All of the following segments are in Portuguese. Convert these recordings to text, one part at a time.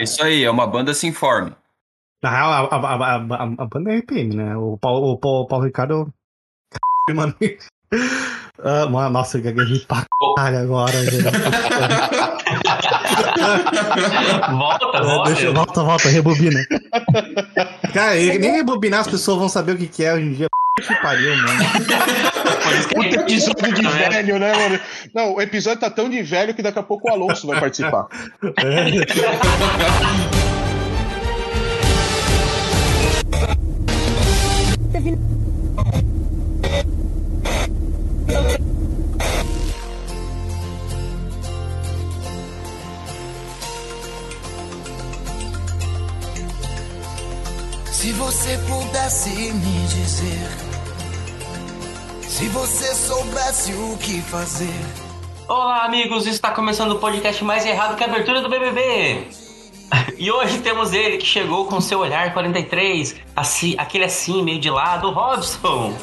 Isso aí, é uma banda sem forma. Na real, a, a, a, a, a banda é RPM, né? O Paulo, o Paulo, o Paulo Ricardo. Mano. Ah, mano, nossa, eu gaguejei pra caralho agora. volta, volta. Deixa, volta, volta, rebobina. Cara, nem rebobinar as pessoas vão saber o que, que é hoje em dia. Que pariu, mano. Puta episódio de velho, né, mano? Não, o episódio tá tão de velho que daqui a pouco o Alonso vai participar. É. Se você pudesse me dizer, se você soubesse o que fazer. Olá, amigos, está começando o podcast mais errado que a abertura do BBB. E hoje temos ele que chegou com seu olhar 43, assim, aquele assim, meio de lado, Robson.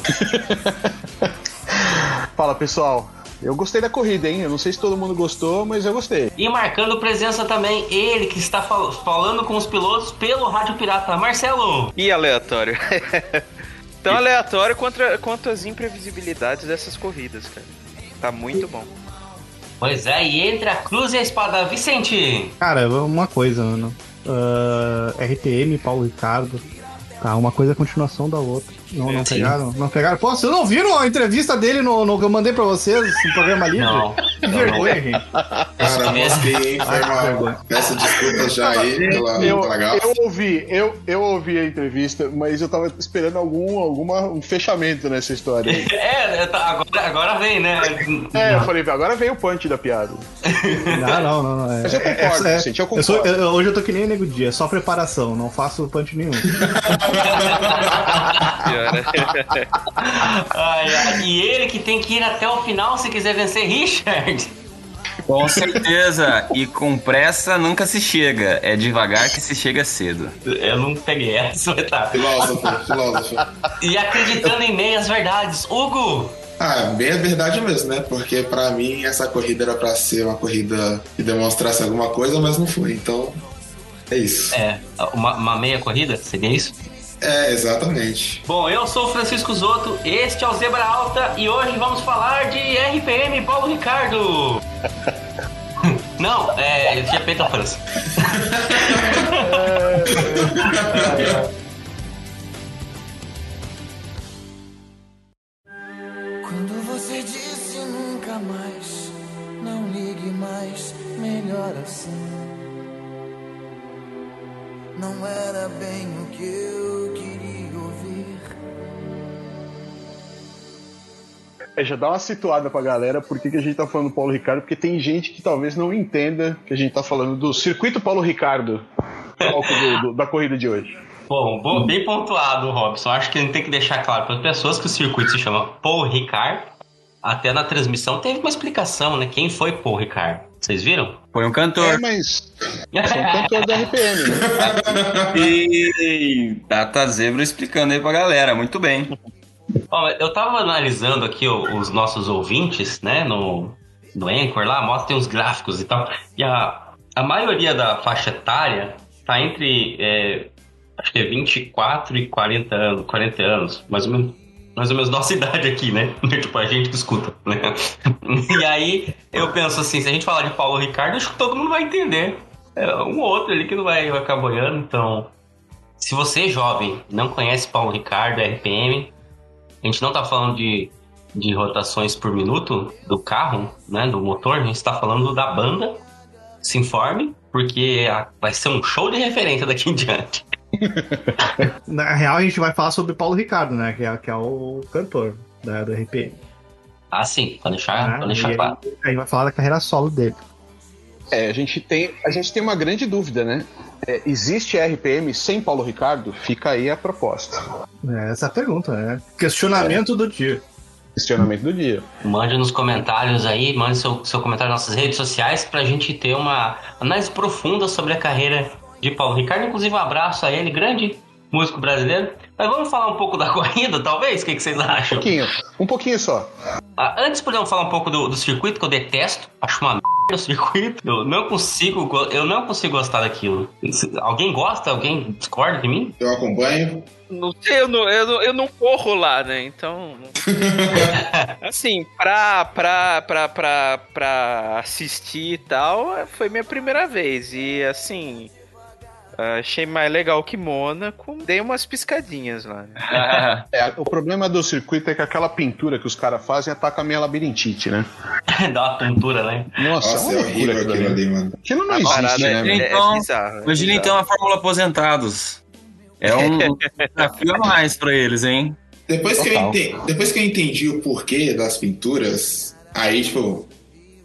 Fala pessoal, eu gostei da corrida, hein? Eu não sei se todo mundo gostou, mas eu gostei. E marcando presença também, ele que está fal falando com os pilotos pelo Rádio Pirata, Marcelo. E aleatório. Tão aleatório quanto, quanto as imprevisibilidades dessas corridas, cara. Tá muito bom. Pois é, e entre a cruz e a espada, Vicente. Cara, uma coisa, mano. Uh, RPM, Paulo Ricardo. Tá, uma coisa é a continuação da outra. Não, não pegaram? Não pegaram? Pô, vocês não viram a entrevista dele no, no que eu mandei pra vocês no programa livre? Não. Que vergonha, gente. Cara, mosquei, hein? Foi mal. Peço desculpas já aí pela, eu, pela gafa. eu ouvi, eu, eu ouvi a entrevista, mas eu tava esperando algum, alguma, um fechamento nessa história. aí. É, tá- agora, agora vem, né? É, eu falei, agora veio o punch da piada. Não, não, não. não. É, Mas eu concordo, é, Vicente, eu eu sou- concordo. eu- hoje eu tô que nem nego dia, só preparação, não faço punch nenhum. Piora. Ai, ai, e ele que tem que ir até o final se quiser vencer Richard. Com certeza. E com pressa nunca se chega. É devagar que se chega cedo. Eu não peguei essa, mas tá. Filósofo, filósofo. E acreditando em meias verdades, Hugo. Ah, bem a verdade mesmo, né? Porque pra mim essa corrida era pra ser uma corrida que demonstrasse alguma coisa, mas não foi. Então, é isso. É, uma, uma meia corrida, seria isso? É, exatamente. Bom, eu sou o Francisco Zoto, este é o Zebra Alta e hoje vamos falar de RPM Paulo Ricardo. Não, é GP da França. É, já dá uma situada pra galera por que, que a gente tá falando do Paulo Ricardo, porque tem gente que talvez não entenda que a gente tá falando do circuito Paulo Ricardo, palco do- do- da corrida de hoje. Bom, bom, bem pontuado, Robson. Acho que a gente tem que deixar claro para as pessoas que o circuito se chama Paul Ricard. Até na transmissão teve uma explicação, né? Quem foi Paul Ricard? Vocês viram? Foi um É, cantor. mas são cantor da RPM, né? E Data Zebra explicando aí pra galera. Muito bem. Eu tava analisando aqui os nossos ouvintes, né, no, no Anchor lá, mostra tem os gráficos e tal. E a, a maioria da faixa etária tá entre, é, acho que é 24 e 40 anos, 40 anos, mais ou menos. Mais ou menos nossa idade aqui, né? tipo, a gente que escuta, né? E aí eu penso assim, se a gente falar de Paulo Ricardo, acho que todo mundo vai entender. É um ou outro ali que não vai, vai ficar boiando, então. Se você, jovem, não conhece Paulo Ricardo, RPM, a gente não tá falando de, de rotações por minuto do carro, né, do motor, a gente tá falando da banda. Se informe, porque a- vai ser um show de referência daqui em diante. Na real, a gente vai falar sobre Paulo Ricardo, né? Que é, que é o cantor da, do RPM. Ah, sim, pra deixar, né? pra deixar claro. aí, aí vai falar da carreira solo dele. É, a gente tem, a gente tem uma grande dúvida, né? É, existe RPM sem Paulo Ricardo? Fica aí a proposta. É, essa é a pergunta, né? Questionamento do dia. Questionamento do dia. Mande nos comentários aí, mande seu, seu comentário nas nossas redes sociais pra gente ter uma análise profunda sobre a carreira de Paulo Ricardo. Inclusive, um abraço a ele, grande músico brasileiro. Mas vamos falar um pouco da corrida, talvez? O que, que vocês Um acham? pouquinho, um pouquinho só. Ah, antes podemos falar um pouco do, do circuito que eu detesto, acho uma merda. No circuito. Eu não consigo, go- eu não consigo gostar daquilo. Alguém gosta? Alguém discorda de mim? Eu acompanho. Não sei, eu não, eu não, eu não corro lá, né? Então. assim, pra, pra, pra, pra, pra assistir e tal, foi minha primeira vez. E assim. Achei mais legal que Mônaco. Dei umas piscadinhas lá. Né? É, o problema do circuito é que aquela pintura que os caras fazem ataca a minha labirintite, né? Dá uma tontura, né? Nossa, Nossa, é é horrível aquilo ali. mano. Aquilo não A existe, parada né, é, é, Então, é bizarro. é bizarro. então a Fórmula Aposentados. É um desafio a mais pra eles, hein? Depois que, eu entendi, depois que eu entendi o porquê das pinturas, aí, tipo,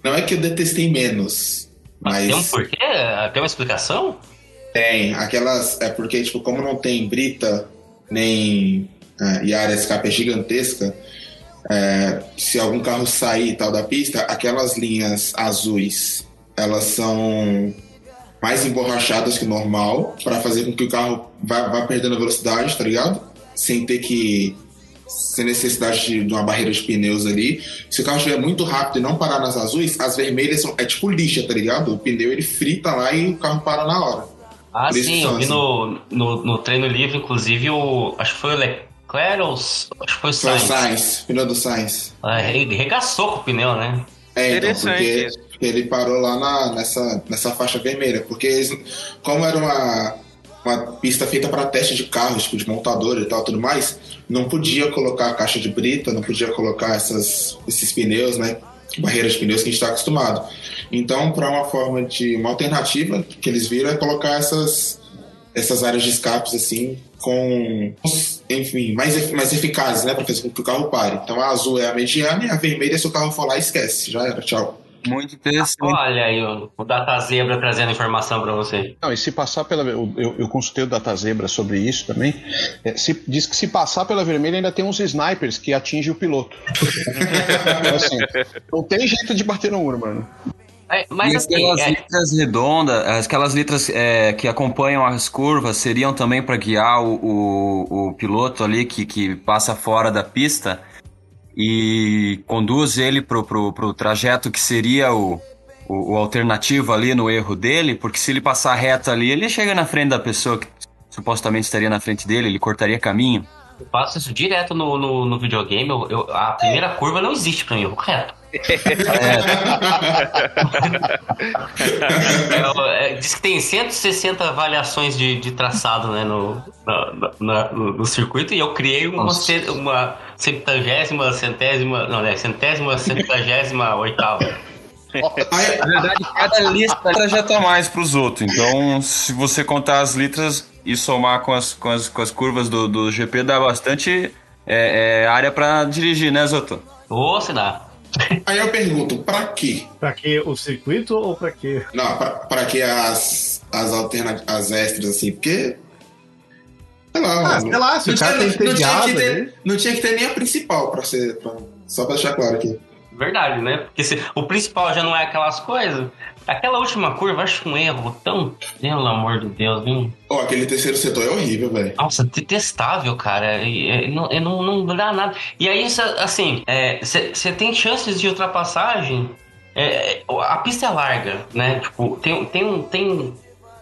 não é que eu detestei menos, mas Tem um porquê? Tem uma explicação? Tem. Aquelas. É porque, tipo, como não tem brita, nem. é, e a área escape é gigantesca, é, se algum carro sair tal da pista, aquelas linhas azuis, elas são mais emborrachadas que o normal, para fazer com que o carro vá, vá perdendo velocidade, tá ligado? Sem ter que. Sem necessidade de, de uma barreira de pneus ali. Se o carro estiver muito rápido e não parar nas azuis, as vermelhas são, é tipo lixa, tá ligado? O pneu ele frita lá e o carro para na hora. Ah, sim, eu vi assim. no, no, no treino livre, inclusive, o. Acho que foi o Leclerc ou. Acho que foi o Foi o Sainz. Sainz, pneu do Sainz. Ah, Ele regaçou com o pneu, né? É, então, Interessante porque ele parou lá na, nessa, nessa faixa vermelha. Porque eles, como era uma, uma pista feita para teste de carros, tipo de montador e tal, tudo mais, não podia colocar a caixa de brita, não podia colocar essas, esses pneus, né? Barreiras de pneus que a gente está acostumado. Então, para uma forma de. uma alternativa que eles viram é colocar essas, essas áreas de escapes assim, com. enfim, mais, mais eficazes, né? Para fazer com que o carro pare. Então, a azul é a mediana e a vermelha, se o carro for lá, esquece. Já era, tchau. Muito interessante. Olha aí o, o Data Zebra trazendo informação pra você. Não, e se passar pela. Eu, eu, consultei o Data Zebra sobre isso também. É, se- diz que se passar pela vermelha ainda tem uns snipers que atingem o piloto. Assim, não tem jeito de bater no muro, mano. É, mas e assim, aquelas é, letras redondas, aquelas letras é, que acompanham as curvas, seriam também para guiar o, o, o piloto ali que, que passa fora da pista e conduz ele pro, pro, pro trajeto que seria o, o, o alternativo ali no erro dele, porque se ele passar reto ali, ele chega na frente da pessoa que supostamente estaria na frente dele, ele cortaria caminho. eu faço isso direto no, no, no videogame. Eu, eu- a primeira curva não existe pra mim, eu vou reto. É, é, diz que tem 160 avaliações de, de traçado né, no, na- na- no, no circuito e eu criei uma, Nossa. ce- uma centésima, não, né, centésima, centagésima oitava. Na verdade, cada lista já tá mais pros outros. Então, se você contar as letras e somar com as, com as, com as curvas do, do GP, dá bastante é, é, área pra dirigir, né, Zoto? Ô, se dá. Aí eu pergunto, pra quê? Pra que o circuito ou pra que? Não, pra, pra que as, as alternativas, as extras, assim? Porque. Sei lá, Ah, sei lá, se o não, cara tinha, não, tinha entediado que ali. ter, não tinha que ter nem a principal pra ser. pra- só pra deixar claro aqui. Verdade, né? Porque se, o principal já não é aquelas coisas. Aquela última curva, acho um erro tão. Pelo amor de Deus, viu? Ó, aquele terceiro setor é horrível, velho. Nossa, detestável, cara. E, é, não, é, não, não dá nada. E aí, cê, assim, você tem chances de ultrapassagem. é, é, a pista é larga, né? Tipo, tem, tem, um, tem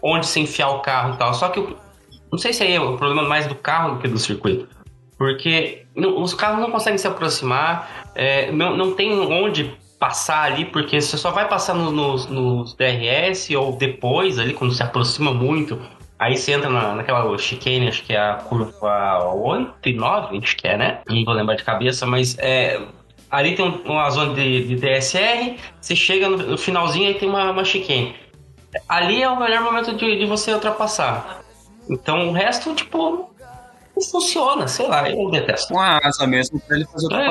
onde se enfiar o carro e tal. Só que eu não sei se aí é o problema mais do carro do que do circuito. Porque os carros não conseguem se aproximar, é, não, não tem onde passar ali, porque você só vai passar no- nos, nos DRS ou depois ali, quando se aproxima muito. Aí você entra na, naquela chicane, acho que é a curva 8 e 9, acho que é, né? Não vou lembrar de cabeça, mas é, ali tem um- uma zona de, de DSR, você chega no, no finalzinho e tem uma, uma chicane. Ali é o melhor momento de, de você ultrapassar. Então o resto, tipo, não funciona, sei lá, eu detesto. Com a asa mesmo pra ele fazer outra É.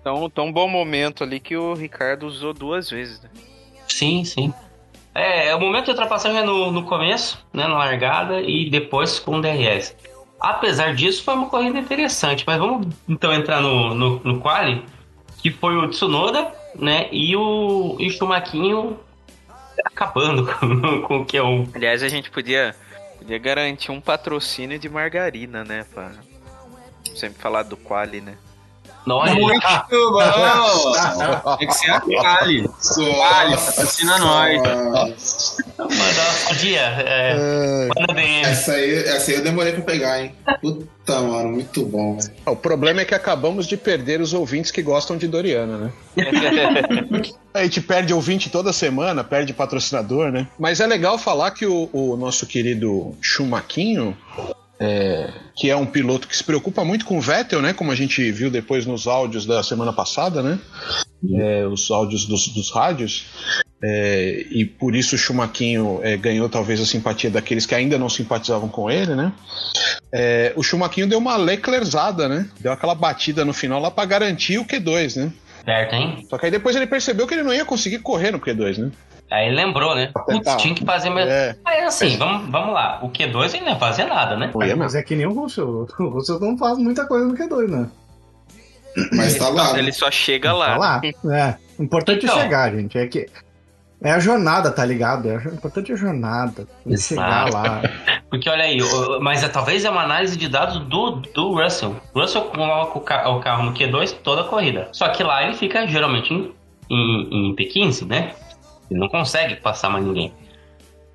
Então, tão um bom momento ali que o Ricardo usou duas vezes, né? Sim, sim. É, o momento de ultrapassagem é no, no começo, né, na largada, e depois com o DRS. Apesar disso, foi uma corrida interessante, mas vamos então entrar no, no, no quali, que foi o Tsunoda, né, e o, e o Schumaquinho acabando com, com o Q1. Aliás, a gente podia, podia garantir um patrocínio de margarina, né? Pra sempre falar do Quali, né? Nossa, Muito bom! Tem que ser a Kali. Kali, assina nós. Mandar uma dia. É, manda DM. Essa aí, essa aí eu demorei pra pegar, hein? Puta, mano, muito bom, velho. O problema é que acabamos de perder os ouvintes que gostam de Doriana, né? A gente perde ouvinte toda semana, perde patrocinador, né? Mas é legal falar que o, o nosso querido Chumaquinho, é, que é um piloto que se preocupa muito com o Vettel, né? Como a gente viu depois nos áudios da semana passada, né? É, os áudios dos, dos rádios. É, e por isso o Chumaquinho é, ganhou talvez a simpatia daqueles que ainda não simpatizavam com ele, né? É, o Chumaquinho deu uma Leclerzada, né? Deu aquela batida no final lá pra garantir o Q2, né? Certo, hein? Só que aí depois ele percebeu que ele não ia conseguir correr no Q2, né? Aí ele lembrou, né? Putz, tinha que fazer mesmo. É. Aí assim, vamos, vamos lá. O Q2 ele não ia fazer nada, né? Ia Mas é que nem o Russell. O Russell não faz muita coisa no Q2, né? Mas tá lá. Ele só chega Tá lá. lá. É. O importante Então. é chegar, gente. É que. É a jornada, tá ligado? É importante é a jornada. Tem que chegar lá. Porque olha aí, mas é, talvez é uma análise de dados do, do Russell. O Russell coloca o, ca- o carro no Q2 toda a corrida. Só que lá ele fica geralmente em, em- em P15, né? Ele não consegue passar mais ninguém.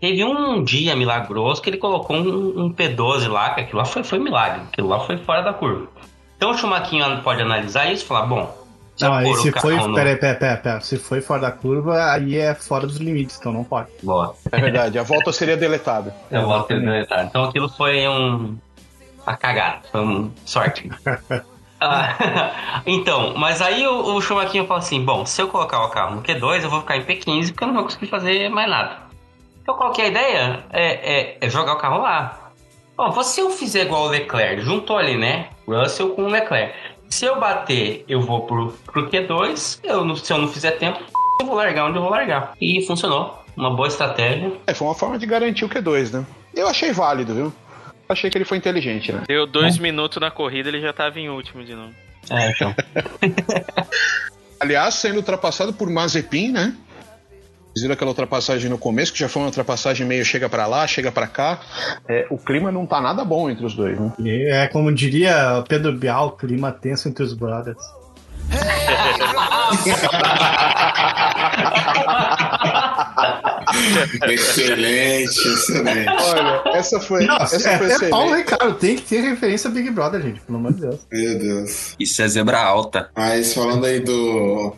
Teve um dia milagroso que ele colocou um, um P12 lá, que aquilo lá foi, foi milagre. Aquilo lá foi fora da curva. Então o Schumacher pode analisar isso e falar, bom... Não, se foi. no- Pera aí, pera, pera, pera. Se foi fora da curva, aí é fora dos limites, então não pode. Boa. É verdade, a volta seria deletada. Eu vou ter deletado. Então aquilo foi um. A cagada. Foi um sorte. Ah, então, mas aí o, o fala assim: bom, se eu colocar o carro no Q2, eu vou ficar em P15 porque eu não vou conseguir fazer mais nada. Então qual que é a ideia? É, é- é jogar o carro lá. Bom, se eu fizer igual o Leclerc, juntou ali, né? Russell com o Leclerc. Se eu bater, eu vou pro, pro Q2. Eu, se eu não fizer tempo, eu vou largar onde eu vou largar. E funcionou. Uma boa estratégia. É, foi uma forma de garantir o Q2, né? Eu achei válido, viu? Achei que ele foi inteligente, né? Deu dois minutos na corrida, ele já tava em último de novo. É, então. Aliás, sendo ultrapassado por Mazepin, né? Vocês viram aquela ultrapassagem no começo, que já foi uma ultrapassagem meio chega pra lá, chega pra cá. É, o clima não tá nada bom entre os dois, né? É como diria Pedro Bial, clima tenso entre os brothers. Excelente, excelente. Olha, essa foi, Não, essa é, foi é Paulo excelente. Ricardo, tem que ter referência a Big Brother, gente, pelo amor de Deus. Meu Deus. Isso é zebra alta. Mas falando aí do.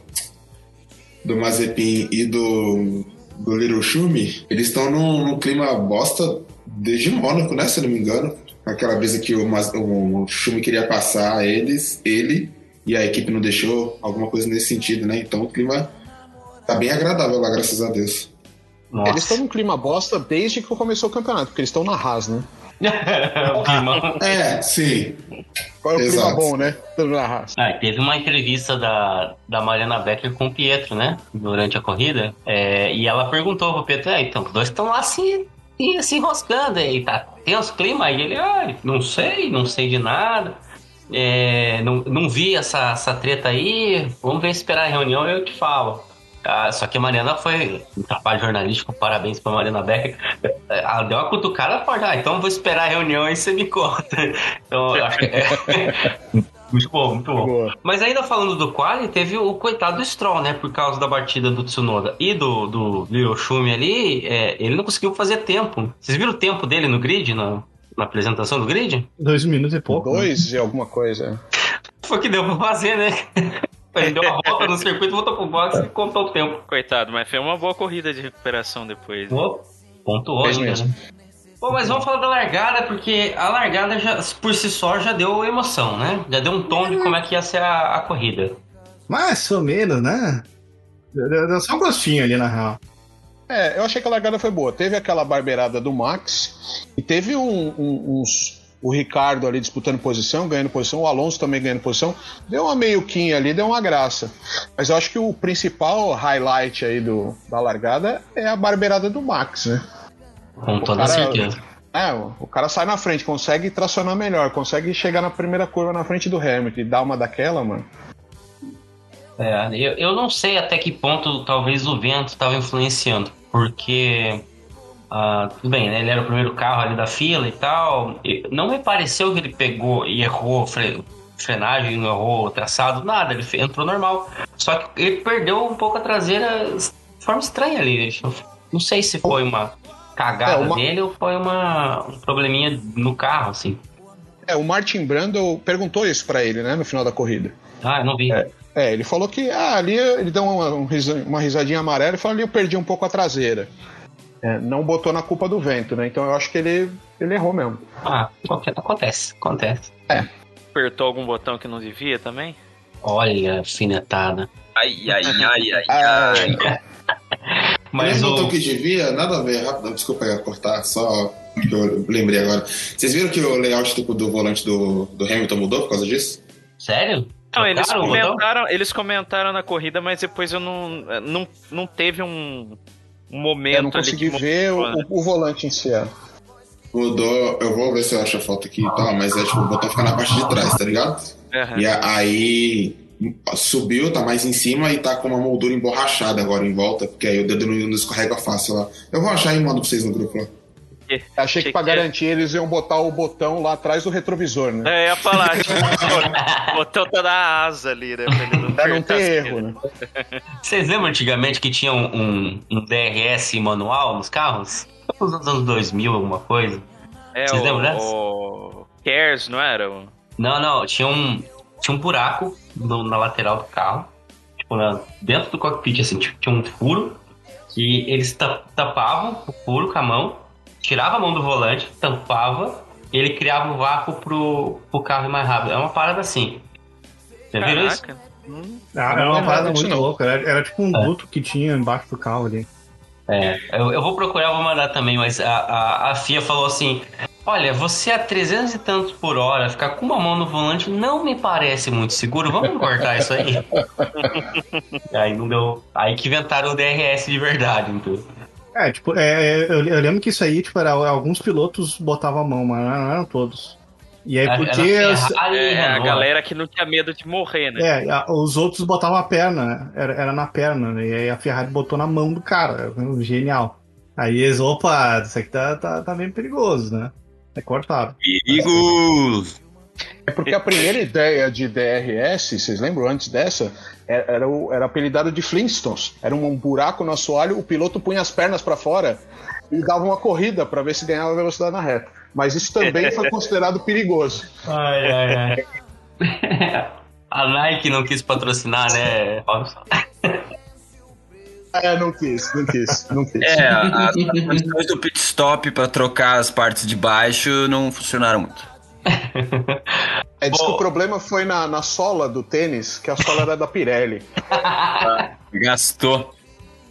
Do Mazepin e do. Do Little Schumi, eles estão num, num clima bosta desde Mônaco, né? Se eu não me engano. Aquela vez que o, Maz- o Schumi queria passar eles, ele, e a equipe não deixou, alguma coisa nesse sentido, né? Então o clima tá bem agradável lá, graças a Deus. Nossa. Eles estão num clima bosta desde que começou o campeonato, porque eles estão na Haas, né? o clima. É, sim. Qual é o clima Exato. bom, né? Na Haas. Ah, teve uma entrevista da, da Mariana Becker com o Pietro, né? Durante a corrida. É, e ela perguntou pro Pietro, é, então, os dois estão lá se, se, se enroscando aí, tá tenso o clima? E ele, ah, não sei, não sei de nada. É, não, não vi essa, essa treta aí, vamos ver esperar a reunião eu te falo. Ah, só que a Mariana foi um trabalho jornalístico, parabéns pra Mariana Becker. Ela deu uma cutucada forte, ah, então vou esperar a reunião e você me conta. Então, eu acho que é... muito bom, muito bom. Boa. Mas ainda falando do quali, teve o coitado do Stroll, né? Por causa da batida do Tsunoda e do, do Schumi ali, é, ele não conseguiu fazer tempo. Vocês viram o tempo dele no grid, na, na apresentação do grid? Dois minutos e pouco. né? Dois e alguma coisa. Foi o que deu pra fazer, né? Ele deu uma volta no circuito, voltou pro box e contou o tempo. Coitado, mas foi uma boa corrida de recuperação depois. né? Pô, pontuou ainda, mesmo. né? Bom, mas vamos falar da largada, porque a largada já, por si só já deu emoção, né? Já deu um tom de como é que ia ser a, a corrida. Mais ou menos, né? Deu, deu só um gostinho ali, na real. É, eu achei que a largada foi boa. Teve aquela barbeirada do Max e teve um- um- uns. O Ricardo ali disputando posição, ganhando posição, o Alonso também ganhando posição. Deu uma meio-quinha ali, deu uma graça. Mas eu acho que o principal highlight aí do, da largada é a barbeirada do Max, né? Com toda certeza. É, o o cara sai na frente, consegue tracionar melhor, consegue chegar na primeira curva na frente do Hamilton e dar uma daquela, mano. É, eu, eu não sei até que ponto talvez o vento estava influenciando, porque ah, tudo bem, né? Ele era o primeiro carro ali da fila e tal. e não me pareceu que ele pegou e errou, fre- frenagem, errou o traçado, nada, ele entrou normal. Só que ele perdeu um pouco a traseira de forma estranha ali. Não sei se foi uma cagada É, uma- dele ou foi uma, um probleminha no carro, assim. É, o Martin Brundle perguntou isso pra ele, né, no final da corrida. Ah, eu não vi. É, ele falou que ah, ali ele deu uma, um uma risadinha amarela e falou ali eu perdi um pouco a traseira. É, não botou na culpa do vento, né? Então eu acho que ele, ele errou mesmo. Ah, acontece, acontece. Apertou algum botão que não devia também? Olha, alfinetada. Ai, ai, ai, ai, Ah, ai. Mas Mas o... que devia, nada a ver, rapidão, desculpa aí cortar, só que eu lembrei agora. Vocês viram que o layout do, do volante do, do Hamilton mudou por causa disso? Sério? Não, eles comentaram, eles comentaram na corrida, mas depois eu não. Não, não teve um, um momento eu não ali consegui que ver o, né? o- volante em si. é. Mudou, eu vou ver se eu acho a foto aqui e tal, mas é tipo, o botão fica na parte de trás, tá ligado? Aham. E aí subiu, tá mais em cima e tá com uma moldura emborrachada agora em volta, porque aí o dedo não, não escorrega fácil lá. Eu vou achar e mando pra vocês no grupo lá. Achei que pra que é. garantir eles iam botar o botão lá atrás do retrovisor, né? É, ia falar, tipo, o botão tá na asa ali, né? Pra não, Pra não ter erro, né? Vocês lembram antigamente que tinha um, um, um DRS manual nos carros? Nos anos 2000, alguma coisa? É, Vocês lembram o, dessa? o Cares, não era? O- Não, não, tinha um, tinha um buraco no- na lateral do carro. Tipo, na- dentro do cockpit, assim, tipo, tinha um furo. E eles ta- tapavam o furo com a mão, tirava a mão do volante, tampava, e ele criava um vácuo pro, pro carro ir mais rápido. É uma parada assim. Já viram isso? Caraca. Ah, Não era uma parada muito não. louca. Era, era tipo um É. duto que tinha embaixo do carro ali. É, eu, eu vou procurar, vou mandar também, mas a, a, a FIA falou assim: Olha, você a 300 e tantos por hora, ficar com uma mão no volante não me parece muito seguro, vamos cortar isso aí. aí não deu. Aí que inventaram o DRS de verdade, então. É, tipo, é, é, eu, eu lembro que isso aí, tipo, era, alguns pilotos botavam a mão, mas não eram todos. E aí, porque os, e É, a Renault. galera que não tinha medo de morrer, né? é, a- os outros botavam a perna, né? era, era na perna, né? e aí a Ferrari botou na mão do cara, genial. Aí eles, opa, isso aqui tá, tá, tá bem perigoso, né? É cortado. Perigos! É porque a primeira ideia de DRS, vocês lembram antes dessa? Era, era, o- era apelidado de Flintstones. Era um buraco no assoalho, o piloto punha as pernas pra fora e dava uma corrida pra ver se ganhava velocidade na reta. Mas isso também foi considerado perigoso. Ai, ai, ai. a Nike não quis patrocinar, né, Robson? É, não quis, não quis, não quis. É, as questões do pit stop pra trocar as partes de baixo não funcionaram muito. É, diz que Bom. o problema foi na, na sola do tênis, que a sola era da Pirelli. Gastou.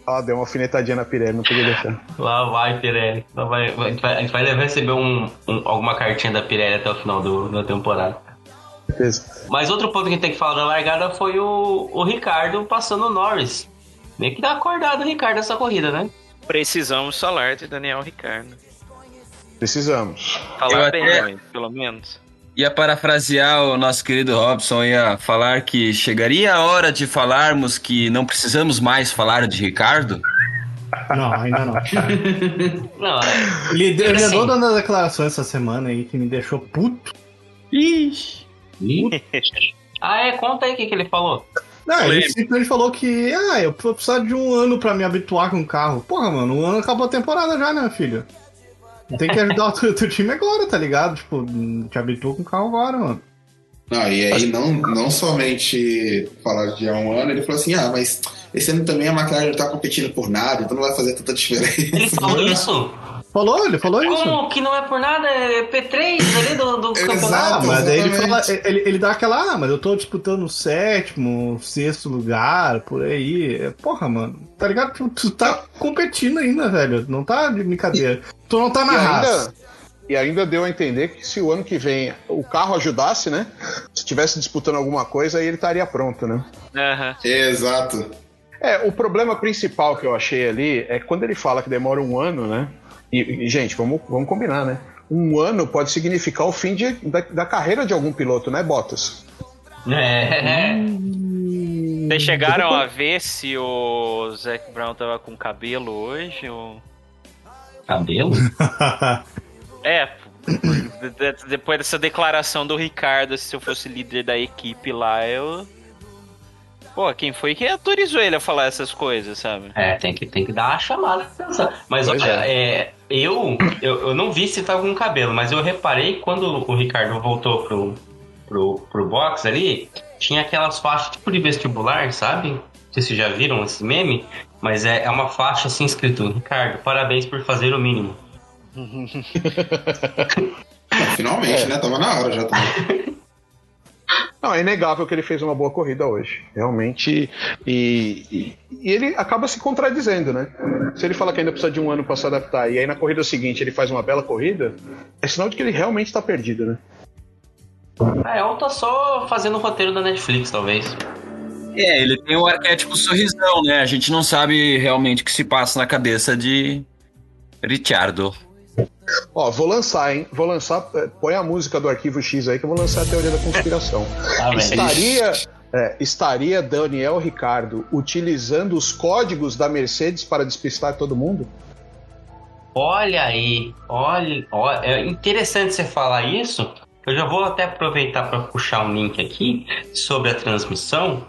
Ah, deu uma alfinetadinha na Pirelli, não podia deixar. Lá vai, Pirelli. Lá vai, a, gente vai, a gente vai receber um, um- alguma cartinha da Pirelli até o final do, da temporada. Mas outro ponto que a gente tem que falar da largada foi o, o Ricardo passando o Norris. Meio que dá acordado o Ricardo nessa corrida, né? Precisamos falar de Daniel Ricardo. Precisamos. Falar Eu bem, até- pelo menos. Ia parafrasear o nosso querido Robson, ia falar que chegaria a hora de falarmos que não precisamos mais falar de Ricardo. Não, ainda não. Não, é- Ele, ele Assim. andou dando as declarações essa semana aí que me deixou puto. Ixi. Ah, é? Conta aí o que, que ele falou. Não, ele simplesmente falou que, ah, eu vou precisar de um ano pra me habituar com o carro. Porra, mano, um ano acabou a temporada já, né, filho? Tem que ajudar o teu, teu time agora, tá ligado? Tipo, te habitua com o carro agora, mano. Não, e aí não, não somente falar de há um ano, ele falou assim, ah, mas esse ano também a McLaren não tá competindo por nada, então não vai fazer tanta diferença. Ele falou isso? Falou, ele falou isso. Como que não é por nada? É P3 ali do, do Exato. campeonato. Mas daí ele, fala, ele, ele dá aquela, ah, mas eu tô disputando o sétimo, sexto lugar, por aí. É, Porra, mano, tá ligado? Tu, tu tá competindo ainda, velho. Não tá de brincadeira. Tu não tá na E raça. ainda, e ainda deu a entender que se o ano que vem o carro ajudasse, né? Se estivesse disputando alguma coisa, aí ele estaria pronto, né? Aham. Exato. É, o problema principal que eu achei ali é que quando ele fala que demora um ano, né? E, e, gente, vamos, vamos combinar, né? Um ano pode significar o fim de- da, da carreira de algum piloto, né, Bottas? É. Vocês chegaram a ver se o Zac Brown tava com cabelo hoje? Ou... Cabelo? É, depois dessa declaração do Ricardo, se eu fosse líder da equipe lá, eu. Pô, quem foi que autorizou ele a falar essas coisas, sabe? É, tem que, tem que dar uma chamada. Mas olha, é, eu, eu, eu não vi se tava com cabelo, mas eu reparei quando o Ricardo voltou pro, pro, pro box ali, tinha aquelas faixas tipo de vestibular, sabe? Não sei se vocês já viram esse meme, mas é, é uma faixa assim escrito: Ricardo, parabéns por fazer o mínimo. Finalmente, né? Tava na hora já também. Não, é inegável que ele fez uma boa corrida hoje. Realmente. E, e- e ele acaba se contradizendo, né? Se ele fala que ainda precisa de um ano para se adaptar e aí na corrida seguinte ele faz uma bela corrida, é sinal de que ele realmente tá perdido, né? É, eu tô só fazendo o roteiro da Netflix, talvez. É, ele tem o arquétipo sorrisão, né? A gente não sabe realmente o que se passa na cabeça de Richardo. Ó, vou lançar, hein? Vou lançar. é, Põe a música do arquivo X aí que eu vou lançar a teoria da conspiração. Vendo? estaria, é, estaria Daniel Ricardo utilizando os códigos da Mercedes para despistar todo mundo? Olha aí, olha, olha, é interessante você falar isso. Eu já vou até aproveitar para puxar um link aqui sobre a transmissão.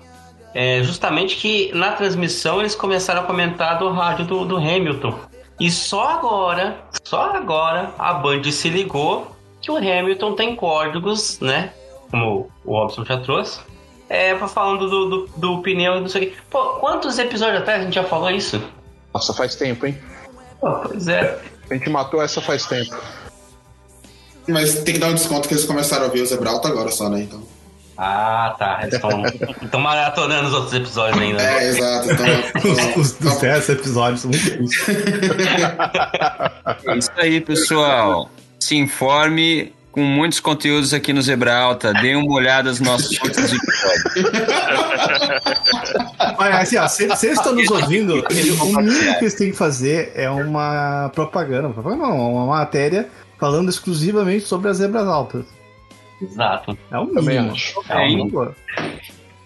É justamente que na transmissão eles começaram a comentar do rádio do, do Hamilton. E só agora, só agora a Band se ligou que o Hamilton tem códigos, né? Como o Robson já trouxe. É, pra falando do, do, do pneu e não sei o quê. Pô, quantos episódios atrás a gente já falou isso? Nossa, faz tempo, hein? Pô, pois é. A gente matou essa faz tempo. Mas tem que dar um desconto que eles começaram a ver o Zebralta agora só, né? Então. Ah, tá. Eles estão maratonando os outros episódios ainda. né? É, exato. Então, Os, os, os 10 episódios são muito difíceis. É isso aí, pessoal. Se informe com muitos conteúdos aqui no Zebralta. Dê uma olhada nos nossos outros episódios. Mas assim, ó, se, se eles estão nos ouvindo, o mínimo que eles têm que fazer é uma propaganda, propaganda não, uma matéria falando exclusivamente sobre as zebras altas. Exato. É o Também mínimo. acho. É o mínimo.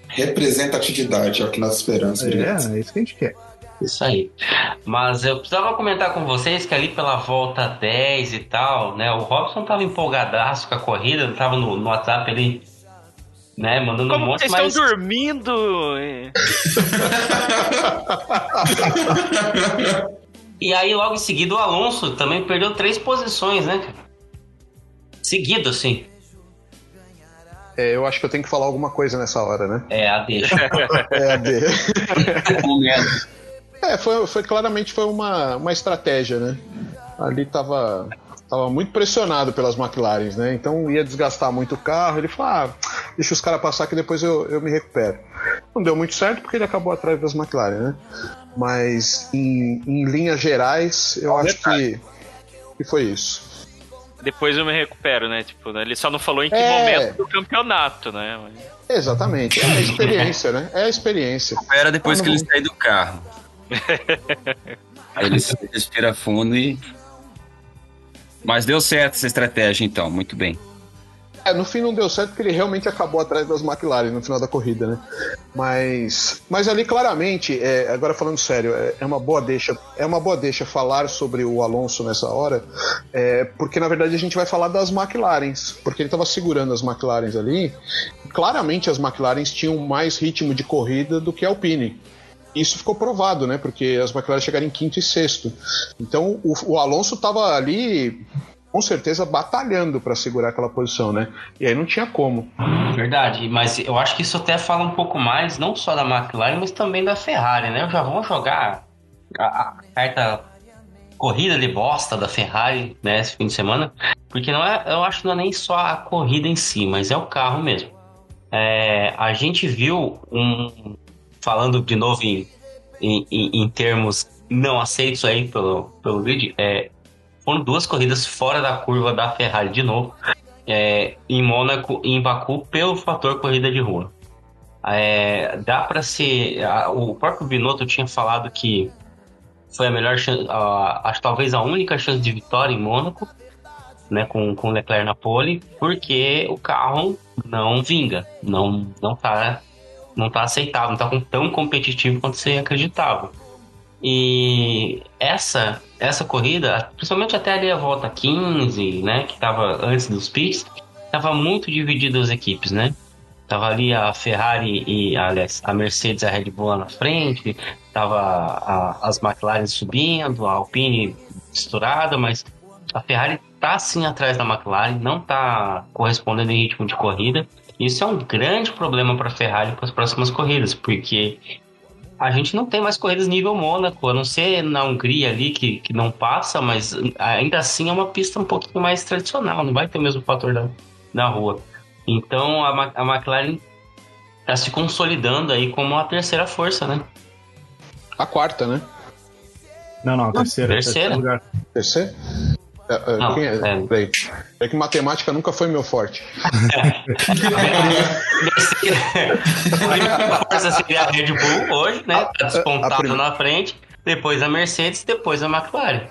representatividade é o que nós esperamos. obrigado. É, é isso que a gente quer. Isso aí. Mas eu precisava comentar com vocês que ali pela volta 10 e tal, né? O Robson tava empolgadaço com a corrida, tava no, no WhatsApp ali, né? Mandando um Como monte, vocês mas... estão dormindo? É. E aí, logo em seguida, o Alonso também perdeu três posições, né? Seguido, assim. É, eu acho que eu tenho que falar alguma coisa nessa hora, né? É, a deixa. É, a D. É, foi, foi claramente foi uma, uma estratégia, né? Ali tava, tava muito pressionado pelas McLarens, né? Então ia desgastar muito o carro. Ele falou: ah, deixa os caras passar que depois eu, eu me recupero. Não deu muito certo porque ele acabou atrás das McLaren, né? Mas em, em linhas gerais, eu acho que, que foi isso. Depois eu me recupero, né? Tipo, né, ele só não falou em que É. momento do campeonato, né? Exatamente. É a experiência, né? É a experiência. Espera depois que ele sair do carro. Aí ele se respira fundo e. Mas deu certo essa estratégia, então, muito bem. É, no fim não deu certo porque ele realmente acabou atrás das McLaren no final da corrida, né? Mas, mas ali claramente, é, agora falando sério, é, é uma boa deixa, é uma boa deixa falar sobre o Alonso nessa hora, é, porque na verdade a gente vai falar das McLarens, porque ele estava segurando as McLarens ali. Claramente as McLarens tinham mais ritmo de corrida do que a Alpine. Isso ficou provado, né? Porque as McLaren chegaram em quinto e sexto. Então o, o Alonso estava ali com certeza batalhando para segurar aquela posição, né? E aí não tinha como. Verdade, mas eu acho que isso até fala um pouco mais, não só da McLaren, mas também da Ferrari, né? Já vão jogar a, carta corrida de bosta da Ferrari, né, esse fim de semana, porque não é, eu acho que não é nem só a corrida em si, mas é o carro mesmo. É, a gente viu um, falando de novo em, em, em- em termos não aceitos aí pelo, pelo grid, é, foram duas corridas fora da curva da Ferrari de novo é, em Mônaco e em Baku pelo fator corrida de rua. É, dá para ser. a- o próprio Binotto tinha falado que foi a melhor chance, a- acho talvez a única chance de vitória em Mônaco, né, com, com Leclerc na pole, porque o carro não vinga, não, não tá não tá aceitável, não tá tão competitivo quanto você acreditava. E essa essa corrida, principalmente até ali a volta 15, né, que estava antes dos pits, estava muito dividido as equipes, né? Tava ali a Ferrari e aliás, a Mercedes a Red Bull lá na frente, tava a, as McLaren subindo, a Alpine estourada, mas a Ferrari tá sim atrás da McLaren, não tá correspondendo em ritmo de corrida. Isso é um grande problema para a Ferrari para as próximas corridas, porque a gente não tem mais corridas nível Mônaco, a não ser na Hungria ali que, que não passa, mas ainda assim é uma pista um pouquinho mais tradicional, não vai ter o mesmo fator da, da rua. Então a, a McLaren está se consolidando aí como a terceira força, né? A quarta, né? Não, não, a terceira. Terceira? lugar. Terceira? É, é, Não, quem é? é. É que matemática nunca foi meu forte. a primeira força seria a Red Bull hoje, né? Tá despontado prim- na frente. Depois a Mercedes, depois a McLaren.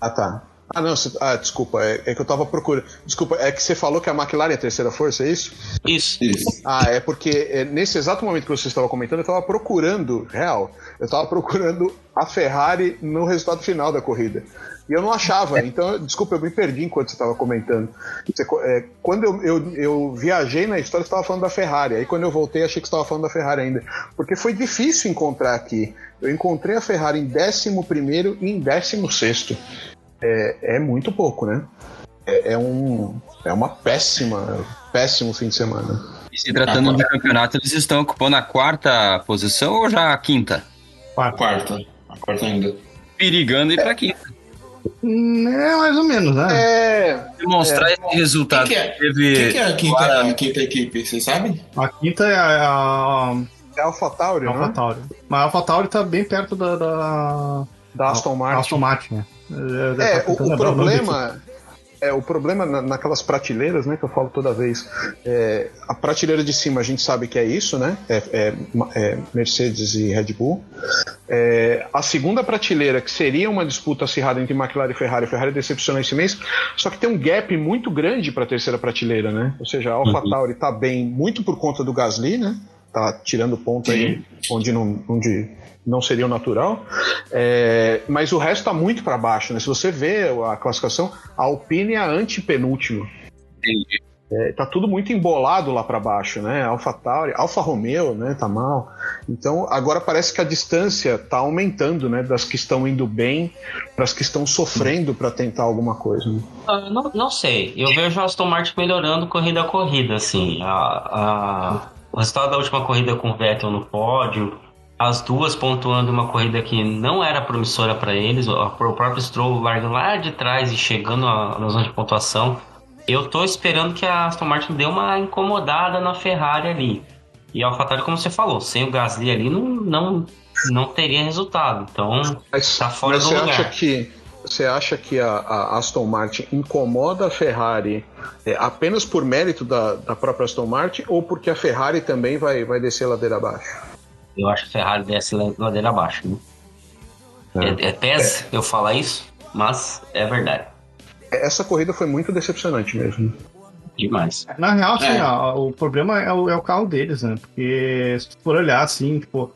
Ah, tá. Ah, não, você- ah, desculpa, é, é que eu tava procurando. Desculpa, é que você falou que a McLaren é a terceira força, é isso? Isso. Isso. Ah, é porque é, nesse exato momento que você estava comentando, eu estava procurando, real, eu estava procurando a Ferrari no resultado final da corrida. E eu não achava, então, desculpa, eu me perdi enquanto você estava comentando. Você é, quando eu, eu, eu viajei na história, você estava falando da Ferrari. Aí quando eu voltei, achei que você estava falando da Ferrari ainda. Porque foi difícil encontrar aqui. Eu encontrei a Ferrari em 11 e em 16. É, é muito pouco, né? É, é um, é uma péssima, péssimo fim de semana. E se tratando de campeonato, eles estão ocupando a quarta posição ou já a quinta? A quarta. A quarta ainda. Perigando ir pra quinta. É mais ou menos, né? É, Demonstrar esse resultado Quem que é? teve. Quem que é a quinta, a quinta equipe? Vocês sabem? A quinta é a, a, é AlphaTauri, a né? AlphaTauri. Mas a AlphaTauri tá bem perto da, da Da Aston Martin. Aston Martin, né? É, eu tô o, o problema. É, o problema na- naquelas prateleiras, né, que eu falo toda vez. É, a prateleira de cima a gente sabe que é isso, né? É, é- é Mercedes e Red Bull. É, a segunda prateleira, que seria uma disputa acirrada entre McLaren e Ferrari, Ferrari decepcionou esse mês, só que tem um gap muito grande para a terceira prateleira, né? Ou seja, a AlphaTauri tá bem muito por conta do Gasly, né? Tá tirando ponto aí onde não, onde não seria o natural. É, mas o resto tá muito para baixo, né? Se você vê a classificação, a Alpine é a antepenúltima. Entendi. É, tá tudo muito embolado lá para baixo, né? Alfa Tauri, Alfa Romeo, né? Tá mal. Então agora parece que a distância tá aumentando, né? Das que estão indo bem para as que estão sofrendo para tentar alguma coisa. né? Ah, não, não sei. Eu vejo a Aston Martin melhorando corrida a corrida, assim. A, a- o resultado da última corrida com o Vettel no pódio, as duas pontuando uma corrida que não era promissora para eles, o, próprio Stroll largando lá de trás e chegando à- na zona de pontuação. Eu tô esperando que a Aston Martin dê uma incomodada na Ferrari ali. E a AlphaTauri, como você falou, sem o Gasly ali não, não, não teria resultado. Então, Mas, Tá fora do você lugar. acha que você acha que a, a Aston Martin incomoda a Ferrari é, apenas por mérito da, da própria Aston Martin ou porque a Ferrari também vai, vai descer ladeira abaixo? Eu acho que a Ferrari desce la- ladeira abaixo. Né? É, é tese eu falar isso, mas é verdade. Essa corrida foi muito decepcionante mesmo. Demais. Na real, assim, É. ó, o problema é o, é o carro deles, né? Porque se tu for olhar, assim, tipo,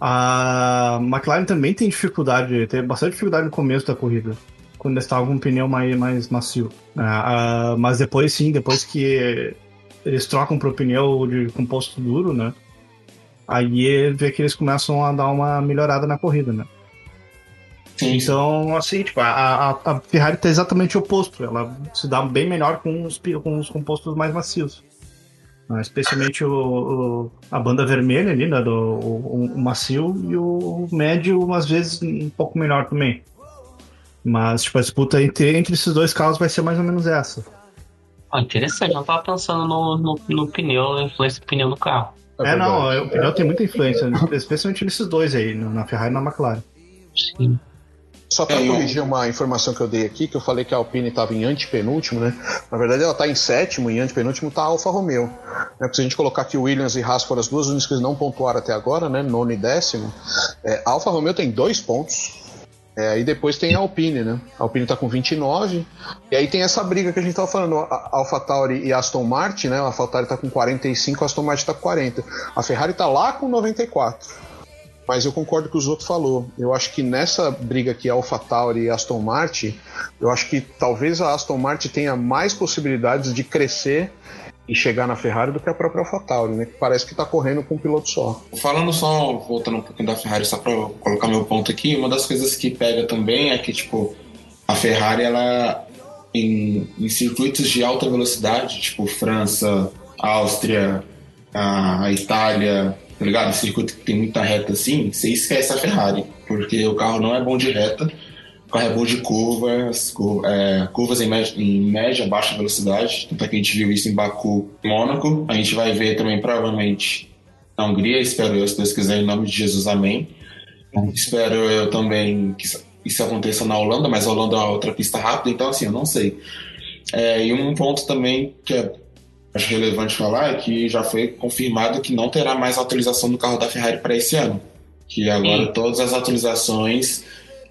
a McLaren também tem dificuldade, tem bastante dificuldade no começo da corrida, quando eles estavam com um pneu mais, mais macio. né? Ah, mas depois, sim, depois que eles trocam pro pneu de composto duro, né? Aí vê que eles começam a dar uma melhorada na corrida, né? Sim. Então, assim, tipo, a, a, a Ferrari tá exatamente o oposto. Ela se dá bem melhor com os, com os compostos mais macios. Ah, Especialmente o, o- a banda vermelha ali, né? Do, o, o macio e o médio, às vezes, um pouco melhor também. Mas, tipo, a disputa entre, entre esses dois carros vai ser mais ou menos essa. Ah, interessante, eu não tava pensando no, no, no pneu, na influência do pneu no carro. É, não, verdade. o pneu tem muita influência, né? especialmente nesses dois aí, na Ferrari e na McLaren. Sim. Só para É, corrigir uma informação que eu dei aqui, que eu falei que a Alpine estava em antepenúltimo, né? Na verdade, ela está em sétimo, e em antepenúltimo está a Alfa Romeo. Né? Porque se a gente colocar que Williams e Haas foram as duas únicas que não pontuaram até agora, né? Nono e décimo, é, a Alfa Romeo tem dois pontos. É, aí depois tem a Alpine, né? A Alpine tá com 29. E aí tem essa briga que a gente tava falando, a Alpha Tauri e Aston Martin, né? A Alpha Tauri tá com 45, a Aston Martin tá com 40. A Ferrari tá lá com 94. Mas eu concordo com o Zoto falou. Eu acho que nessa briga que é AlphaTauri e Aston Martin, eu acho que talvez a Aston Martin tenha mais possibilidades de crescer e chegar na Ferrari do que a própria AlphaTauri, né? Que parece que tá correndo com um piloto só. Falando só, voltando um pouquinho da Ferrari, só pra colocar meu ponto aqui, uma das coisas que pega também é que, tipo, a Ferrari, ela, em, em circuitos de alta velocidade, tipo França, Áustria, a, a Itália, tá ligado? Circuito que tem muita reta assim, você esquece a Ferrari, porque o carro não é bom de reta, bom de curvas, cur- é, curvas em média, em média, baixa velocidade, tanto é que a gente viu isso em Baku, Mônaco, a gente vai ver também provavelmente na Hungria, espero eu, se Deus quiser, em nome de Jesus, amém. Espero eu também que isso- isso aconteça na Holanda, mas a Holanda é outra pista rápida, então assim, eu não sei. É, e um ponto também que é acho relevante falar é que já foi confirmado que não terá mais atualização do carro da Ferrari para esse ano. Que agora Sim. todas as atualizações,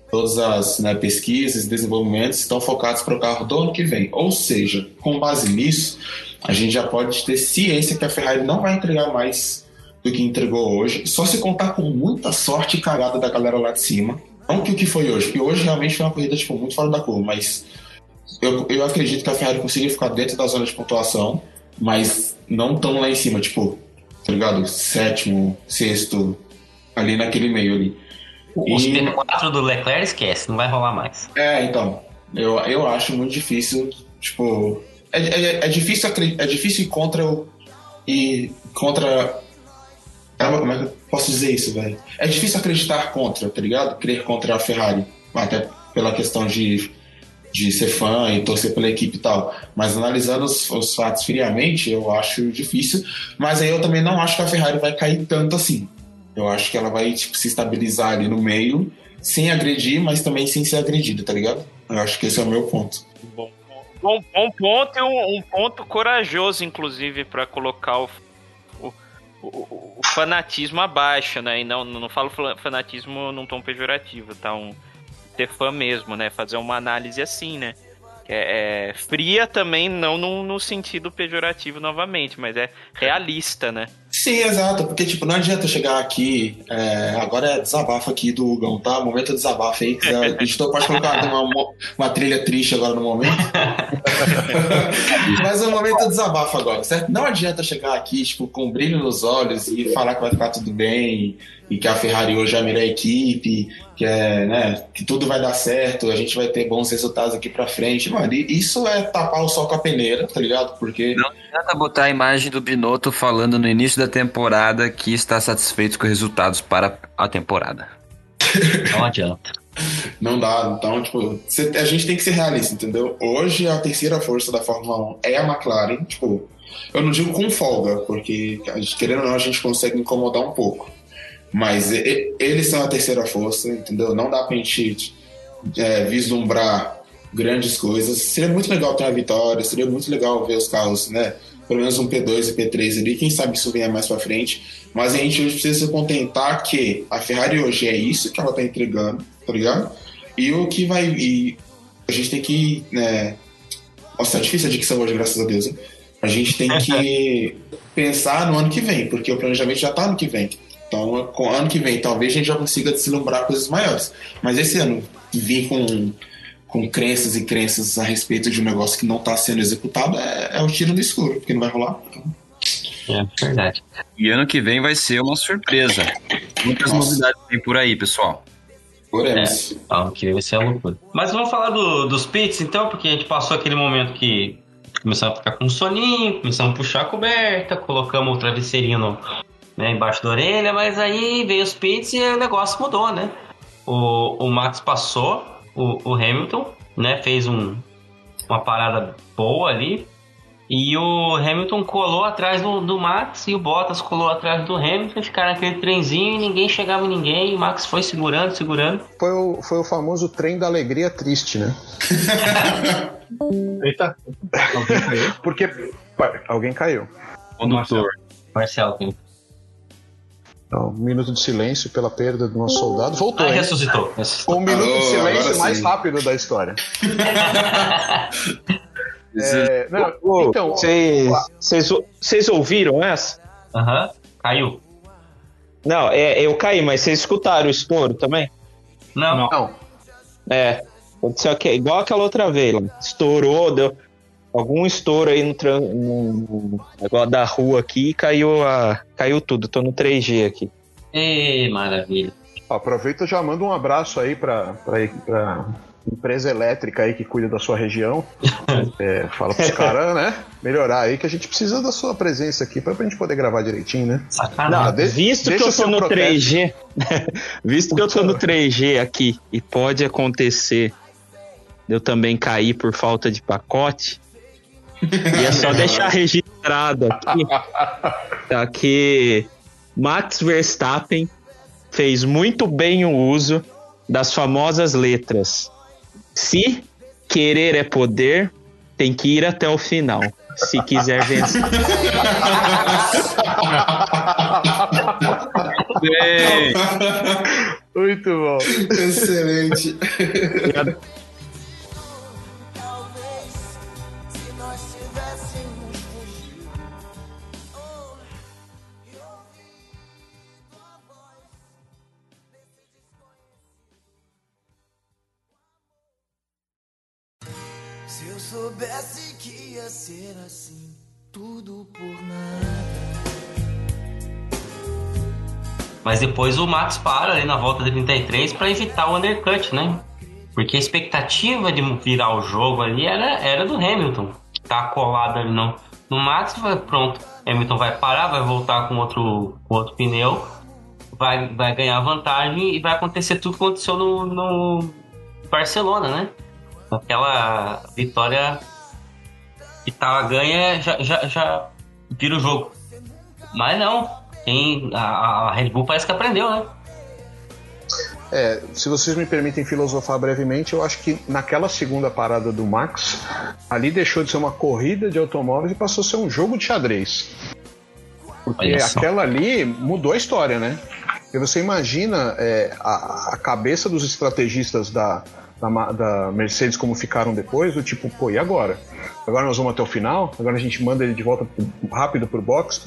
todas as né, pesquisas e desenvolvimentos estão focados para o carro do ano que vem. Ou seja, com base nisso, a gente já pode ter ciência que a Ferrari não vai entregar mais do que entregou hoje, só se contar com muita sorte e cagada da galera lá de cima. Não que o que foi hoje, porque hoje realmente foi uma corrida tipo, muito fora da curva, mas eu, eu acredito que a Ferrari conseguiu ficar dentro da zona de pontuação, mas não tão lá em cima, tipo, tá ligado? Sétimo, sexto, ali naquele meio ali. Os E- P4 do Leclerc esquece, não vai rolar mais. É, então. Eu, eu acho muito difícil, tipo. É, é, é difícil é difícil ir contra o. E contra. Caramba, como é que eu posso dizer isso, velho? É difícil acreditar contra, tá ligado? Crer contra a Ferrari. Até pela questão de, de ser fã e torcer pela equipe e tal. Mas analisando os, os fatos friamente, eu acho difícil. Mas aí eu também não acho que a Ferrari vai cair tanto assim. Eu acho que ela vai tipo, se estabilizar ali no meio, sem agredir, mas também sem ser agredida, tá ligado? Eu acho que esse é o meu ponto. Bom, bom, bom ponto e um, um ponto corajoso, inclusive, para colocar o, o, o- o fanatismo abaixo, né? E não, não falo fanatismo num tom pejorativo, tá? Um, ter fã mesmo, né? Fazer uma análise assim, né? É, é fria também, não no, no sentido pejorativo novamente, mas é realista, né? Sim, exato, porque tipo, não adianta chegar aqui, é, agora é desabafo aqui do Hugão, tá? Momento de desabafo aí, quiser, a gente pode colocar uma, uma trilha triste agora no momento. Mas é um momento de desabafo agora, certo? Não adianta chegar aqui, tipo, com um brilho nos olhos e falar que vai ficar tudo bem e que a Ferrari hoje é a melhor equipe, que é, né, que tudo vai dar certo, a gente vai ter bons resultados aqui pra frente. Mano, isso é tapar o sol com a peneira, tá ligado? Porque Não adianta botar a imagem do Binotto falando no início da temporada que está satisfeito com os resultados para a temporada. Não adianta. Não dá. Então, tipo, cê- a gente tem que ser realista, entendeu? Hoje a terceira força da Fórmula 1 é a McLaren. Tipo, eu não digo com folga, porque querendo ou não, a gente consegue incomodar um pouco. Mas eles são a terceira força, entendeu? Não dá pra gente é, vislumbrar grandes coisas. Seria muito legal ter uma vitória, seria muito legal ver os carros, né? Pelo menos um P2 e P3 ali. Quem sabe isso venha mais pra frente. Mas a gente hoje precisa se contentar que a Ferrari hoje é isso que ela tá entregando, tá ligado? E o que vai. E a gente tem que. Né... Nossa, é difícil a dicção hoje, graças a Deus. Hein? A gente tem que pensar no ano que vem, porque o planejamento já tá ano que vem. Então, com ano que vem, talvez a gente já consiga deslumbrar coisas maiores. Mas esse ano, vir com, com crenças e crenças a respeito de um negócio que não está sendo executado é, é um tiro no escuro, porque não vai rolar. É verdade. E ano que vem vai ser uma surpresa. Muitas Nossa. novidades tem por aí, pessoal. Oremos. Ah, que vai ser a loucura. Mas vamos falar do- dos pits então, porque a gente passou aquele momento que começamos a ficar com soninho, começamos a puxar a coberta, colocamos o travesseirinho no- né, embaixo da orelha, mas aí veio os pits e o negócio mudou, né? O, o Max passou, o, o Hamilton, né, fez um, uma parada boa ali. E o Hamilton colou atrás do, do Max e o Bottas colou atrás do Hamilton, ficaram naquele trenzinho e ninguém chegava em ninguém. E o Max foi segurando, segurando. Foi o, foi o famoso trem da alegria triste, né? Eita. Alguém caiu? Porque. Alguém caiu. Condutor. Marcelo, tem. Então, um minuto de silêncio pela perda do nosso soldado. Voltou, Ah, ressuscitou. ressuscitou. O minuto de Alô, silêncio mais sim. rápido da história. É, não, Ô, então, Vocês ouviram essa? Aham, caiu. Não, é, eu caí, mas vocês escutaram o estouro também? Não. Não. É. Aconteceu aqui, igual aquela outra vez. Estourou, deu algum estouro aí no, tran- no, no negócio da rua aqui e caiu, a, caiu tudo. Tô no 3G aqui. Ê, maravilha. Aproveita e já manda um abraço aí pra, pra, pra empresa elétrica aí que cuida da sua região. É, fala pros caras, né? Melhorar aí, que a gente precisa da sua presença aqui pra, pra gente poder gravar direitinho, né? Sacanagem. Não, de- Visto que eu tô no protesto. 3G, visto que eu tô no 3G aqui e pode acontecer eu também cair por falta de pacote, e é só deixar registrado aqui, tá, que Max Verstappen fez muito bem o uso das famosas letras. Se querer é poder, tem que ir até o final. Se quiser vencer. Muito bom. Excelente. Mas depois o Max para ali na volta de 33 para evitar o undercut, né? Porque a expectativa de virar o jogo ali era, era do Hamilton, tá colado ali no, no Max. vai- Pronto, Hamilton vai parar, vai voltar com outro, com outro pneu, vai, vai ganhar vantagem e vai acontecer tudo que aconteceu no, no Barcelona, né? Aquela vitória que tava ganha já, já, já vira o jogo. Mas não, quem, a, a Red Bull parece que aprendeu, né? É, se vocês me permitem filosofar brevemente, eu acho que naquela segunda parada do Max, ali deixou de ser uma corrida de automóveis e passou a ser um jogo de xadrez. Porque aquela ali mudou a história, né? Porque você imagina é, a, a cabeça dos estrategistas da, da, da Mercedes como ficaram depois, do tipo, pô, e agora? Agora nós vamos até o final? Agora a gente manda ele de volta rápido pro box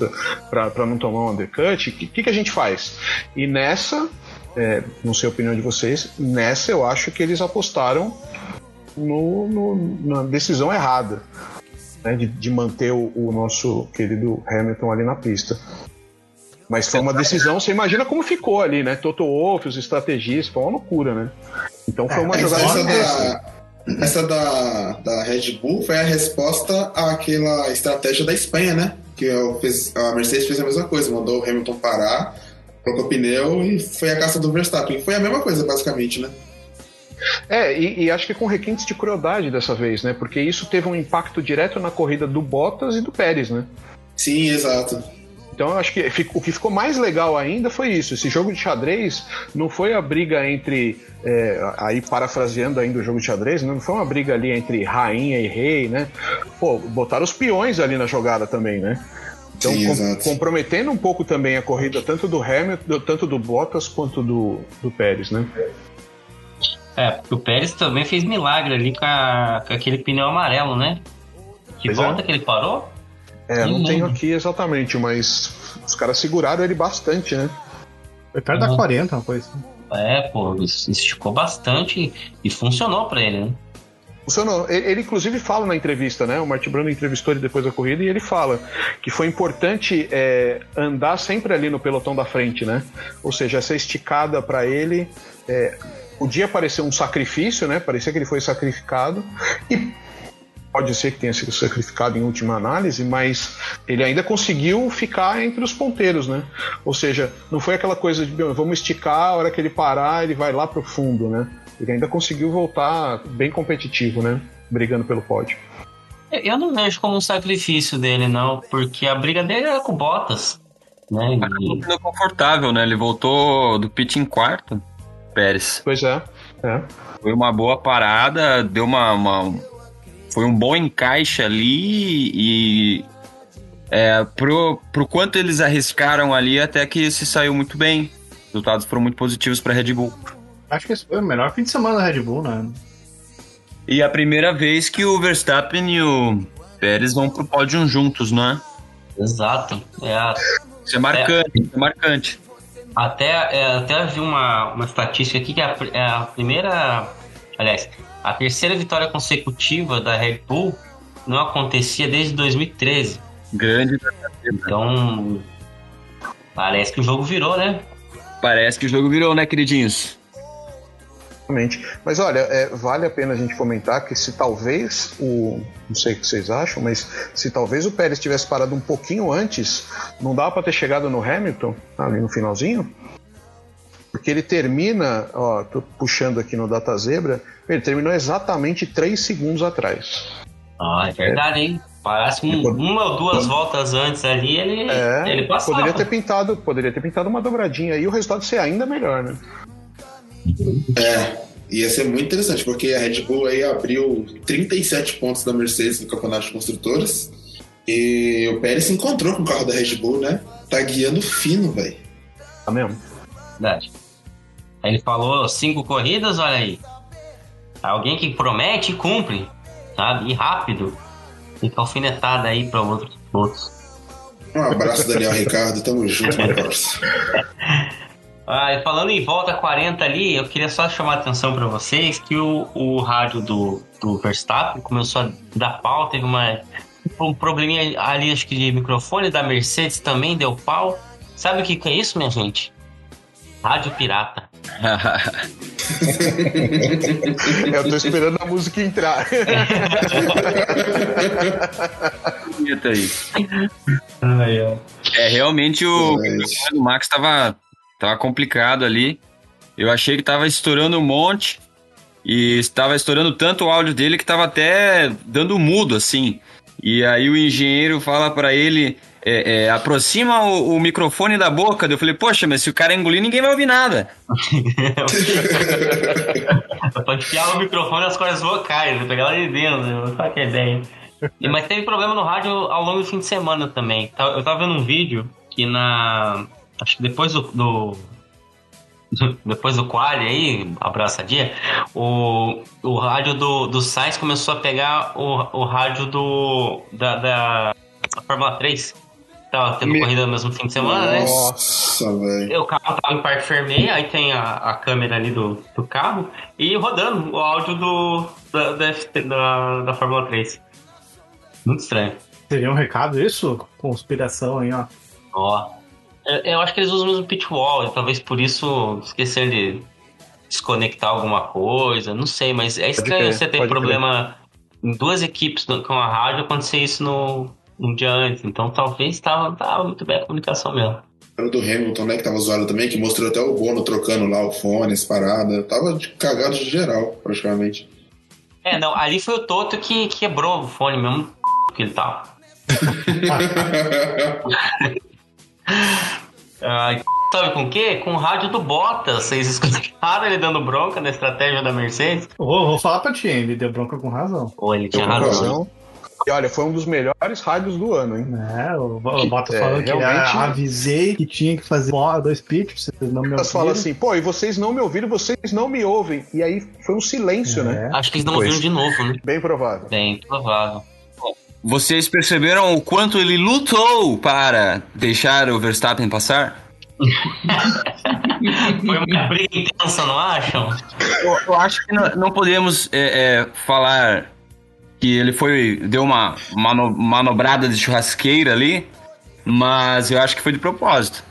pra não tomar um undercut? O que, que, que a gente faz? E nessa, é, não sei a opinião de vocês, nessa eu acho que eles apostaram no, no- na decisão errada. né, de, de manter o, o nosso querido Hamilton ali na pista. Mas foi uma decisão, você imagina como ficou ali, né? Toto Wolff, os estrategistas, foi uma loucura, né? Então foi uma Essa, jogada da, essa da, da Red Bull foi a resposta àquela estratégia da Espanha, né? Que fiz- a Mercedes fez a mesma coisa, mandou o Hamilton parar, trocou pneu e foi a caça do Verstappen. Foi a mesma coisa, basicamente, né? É, e, e acho que com requintes de crueldade dessa vez, né? Porque isso teve um impacto direto na corrida do Bottas e do Pérez, né? Sim, exato. Então eu acho que o que ficou mais legal ainda foi isso. Esse jogo de xadrez não foi a briga entre. é, aí parafraseando ainda o jogo de xadrez, né, não foi uma briga ali entre rainha e rei, né? Pô, botaram os peões ali na jogada também, né? Então, Sim, com- comprometendo um pouco também a corrida, tanto do Hamilton, tanto do Bottas quanto do, do Pérez, né? É, porque o Pérez também fez milagre ali com, a- com aquele pneu amarelo, né? Que Pois é. volta que ele parou? É, não Não tenho aqui exatamente, mas os caras seguraram ele bastante, né? Foi perto da Uhum. 40, uma coisa assim. É, pô, esticou bastante e funcionou pra ele, né? Funcionou. Ele, ele, inclusive fala na entrevista, né? O Martin Brando entrevistou ele depois da corrida e ele fala que foi importante é, andar sempre ali no pelotão da frente, né? Ou seja, essa esticada para ele é, podia parecer um sacrifício, né? Parecia que ele foi sacrificado e pode ser que tenha sido sacrificado em última análise, mas ele ainda conseguiu ficar entre os ponteiros, né? Ou seja, não foi aquela coisa de "Meu, vamos esticar, a hora que ele parar, ele vai lá pro fundo, né? Ele ainda conseguiu voltar bem competitivo, né? Brigando pelo pódio. Eu não vejo como um sacrifício dele, não, porque a briga dele era com Bottas, né? E, confortável, né? Ele voltou do pit em quarto, Pérez. Pois é. é. Foi uma boa parada, deu uma, uma- foi um bom encaixe ali e é, pro, pro quanto eles arriscaram ali, até que se saiu muito bem. Os resultados foram muito positivos para Red Bull. Acho que esse foi o melhor fim de semana da Red Bull, né? E a primeira vez que o Verstappen e o Pérez vão pro pódio juntos, né? exato. É a, Isso é marcante, isso é marcante. Até, é, até vi uma, uma estatística aqui que a, pr- é a primeira. Aliás, a terceira vitória consecutiva da Red Bull não acontecia desde 2013. Grande. Então. Parece que o jogo virou, né? Parece que o jogo virou, né, queridinhos? Exatamente. Mas olha, é, vale a pena a gente comentar que se talvez o. Não sei o que vocês acham, mas se talvez o Pérez tivesse parado um pouquinho antes, não dava para ter chegado no Hamilton, ali no finalzinho? Porque ele termina, ó, tô puxando aqui no Data Zebra, ele terminou exatamente 3 segundos atrás. Ah, é verdade, hein? Parece que um- uma ou duas voltas antes ali ele, É, ele passava. poderia ter pintado, poderia ter pintado uma dobradinha aí e o resultado ser ainda melhor, né? É, ia ser muito interessante, porque a Red Bull aí abriu 37 pontos da Mercedes no campeonato de construtores. E o Pérez se encontrou com o carro da Red Bull, né? Tá guiando fino, velho. Tá mesmo? Verdade. Aí ele falou cinco corridas, olha aí. Alguém que promete e cumpre, sabe? E rápido. Fica alfinetada aí para outros pilotos. Um abraço, Daniel Ricardo. Tamo junto, meu parceiro. Ah, falando em volta 40 ali, eu queria só chamar a atenção para vocês que o, o rádio do, do Verstappen começou a dar pau, teve uma, um probleminha ali, acho que de microfone da Mercedes também deu pau. Sabe o que, que é isso, minha gente? Rádio pirata. Eu tô esperando a música entrar. É, realmente o do Max tava, tava complicado ali. Eu achei que tava estourando um monte. E estava estourando tanto o áudio dele que tava até dando mudo, assim. E aí o engenheiro fala pra ele: é, é, aproxima o, o microfone da boca. Eu falei, poxa, mas se o cara engolir, ninguém vai ouvir nada. pra enfiar o microfone nas cordas vocais, né? pegar lá de dentro, né? Sabe que ideia. Mas teve problema no rádio ao longo do fim de semana também. Tá- Eu tava vendo um vídeo que na. Acho que depois do. do- depois do quali aí, abraçadinha, o, o rádio do, do Sainz começou a pegar o, o rádio do. da, da Fórmula 3. Tava tendo Me- corrida no mesmo fim de semana, né? Nossa, velho. O carro tava em parque vermelho, aí tem a, a câmera ali do, do carro e rodando o áudio do, da, da, da, da Fórmula 3. Muito estranho. Seria um recado isso? Conspiração aí, ó. Ó. Eu, eu acho que eles usam o mesmo pitwall, e talvez por isso esquecer de desconectar alguma coisa. Não sei, mas é estranho crer, você ter problema em duas equipes com a rádio acontecer isso no, um dia antes. Então talvez tava, tava muito bem a comunicação mesmo. Era o do Hamilton, né? Que tava zoado também, que mostrou até o Bono trocando lá o fone, as paradas. Tava de cagado de geral, praticamente. É, não, ali foi o Toto que quebrou o fone mesmo que ele tava. Ai, sabe com o quê? Com o rádio do Bottas. Vocês escutaram ele dando bronca na estratégia da Mercedes? Vou, vou falar pra ti, ele deu bronca com razão. Ou ele tinha razão? Razão. E olha, foi um dos melhores rádios do ano, hein? É, o, o Bottas É, falando que realmente- avisei que tinha que fazer dois pitches, vocês não me Elas falam ouviram. assim, pô, e vocês não me ouviram, vocês não me ouvem. E aí foi um silêncio, né? É. Acho que eles não Pois. ouviram de novo, né? Bem provável. Bem provável. Vocês perceberam o quanto ele lutou para deixar o Verstappen passar? Foi uma briga intensa, não acham? Eu, eu acho que não, não podemos é, é, falar que ele foi deu uma mano- manobrada de churrasqueira ali, mas eu acho que foi de propósito.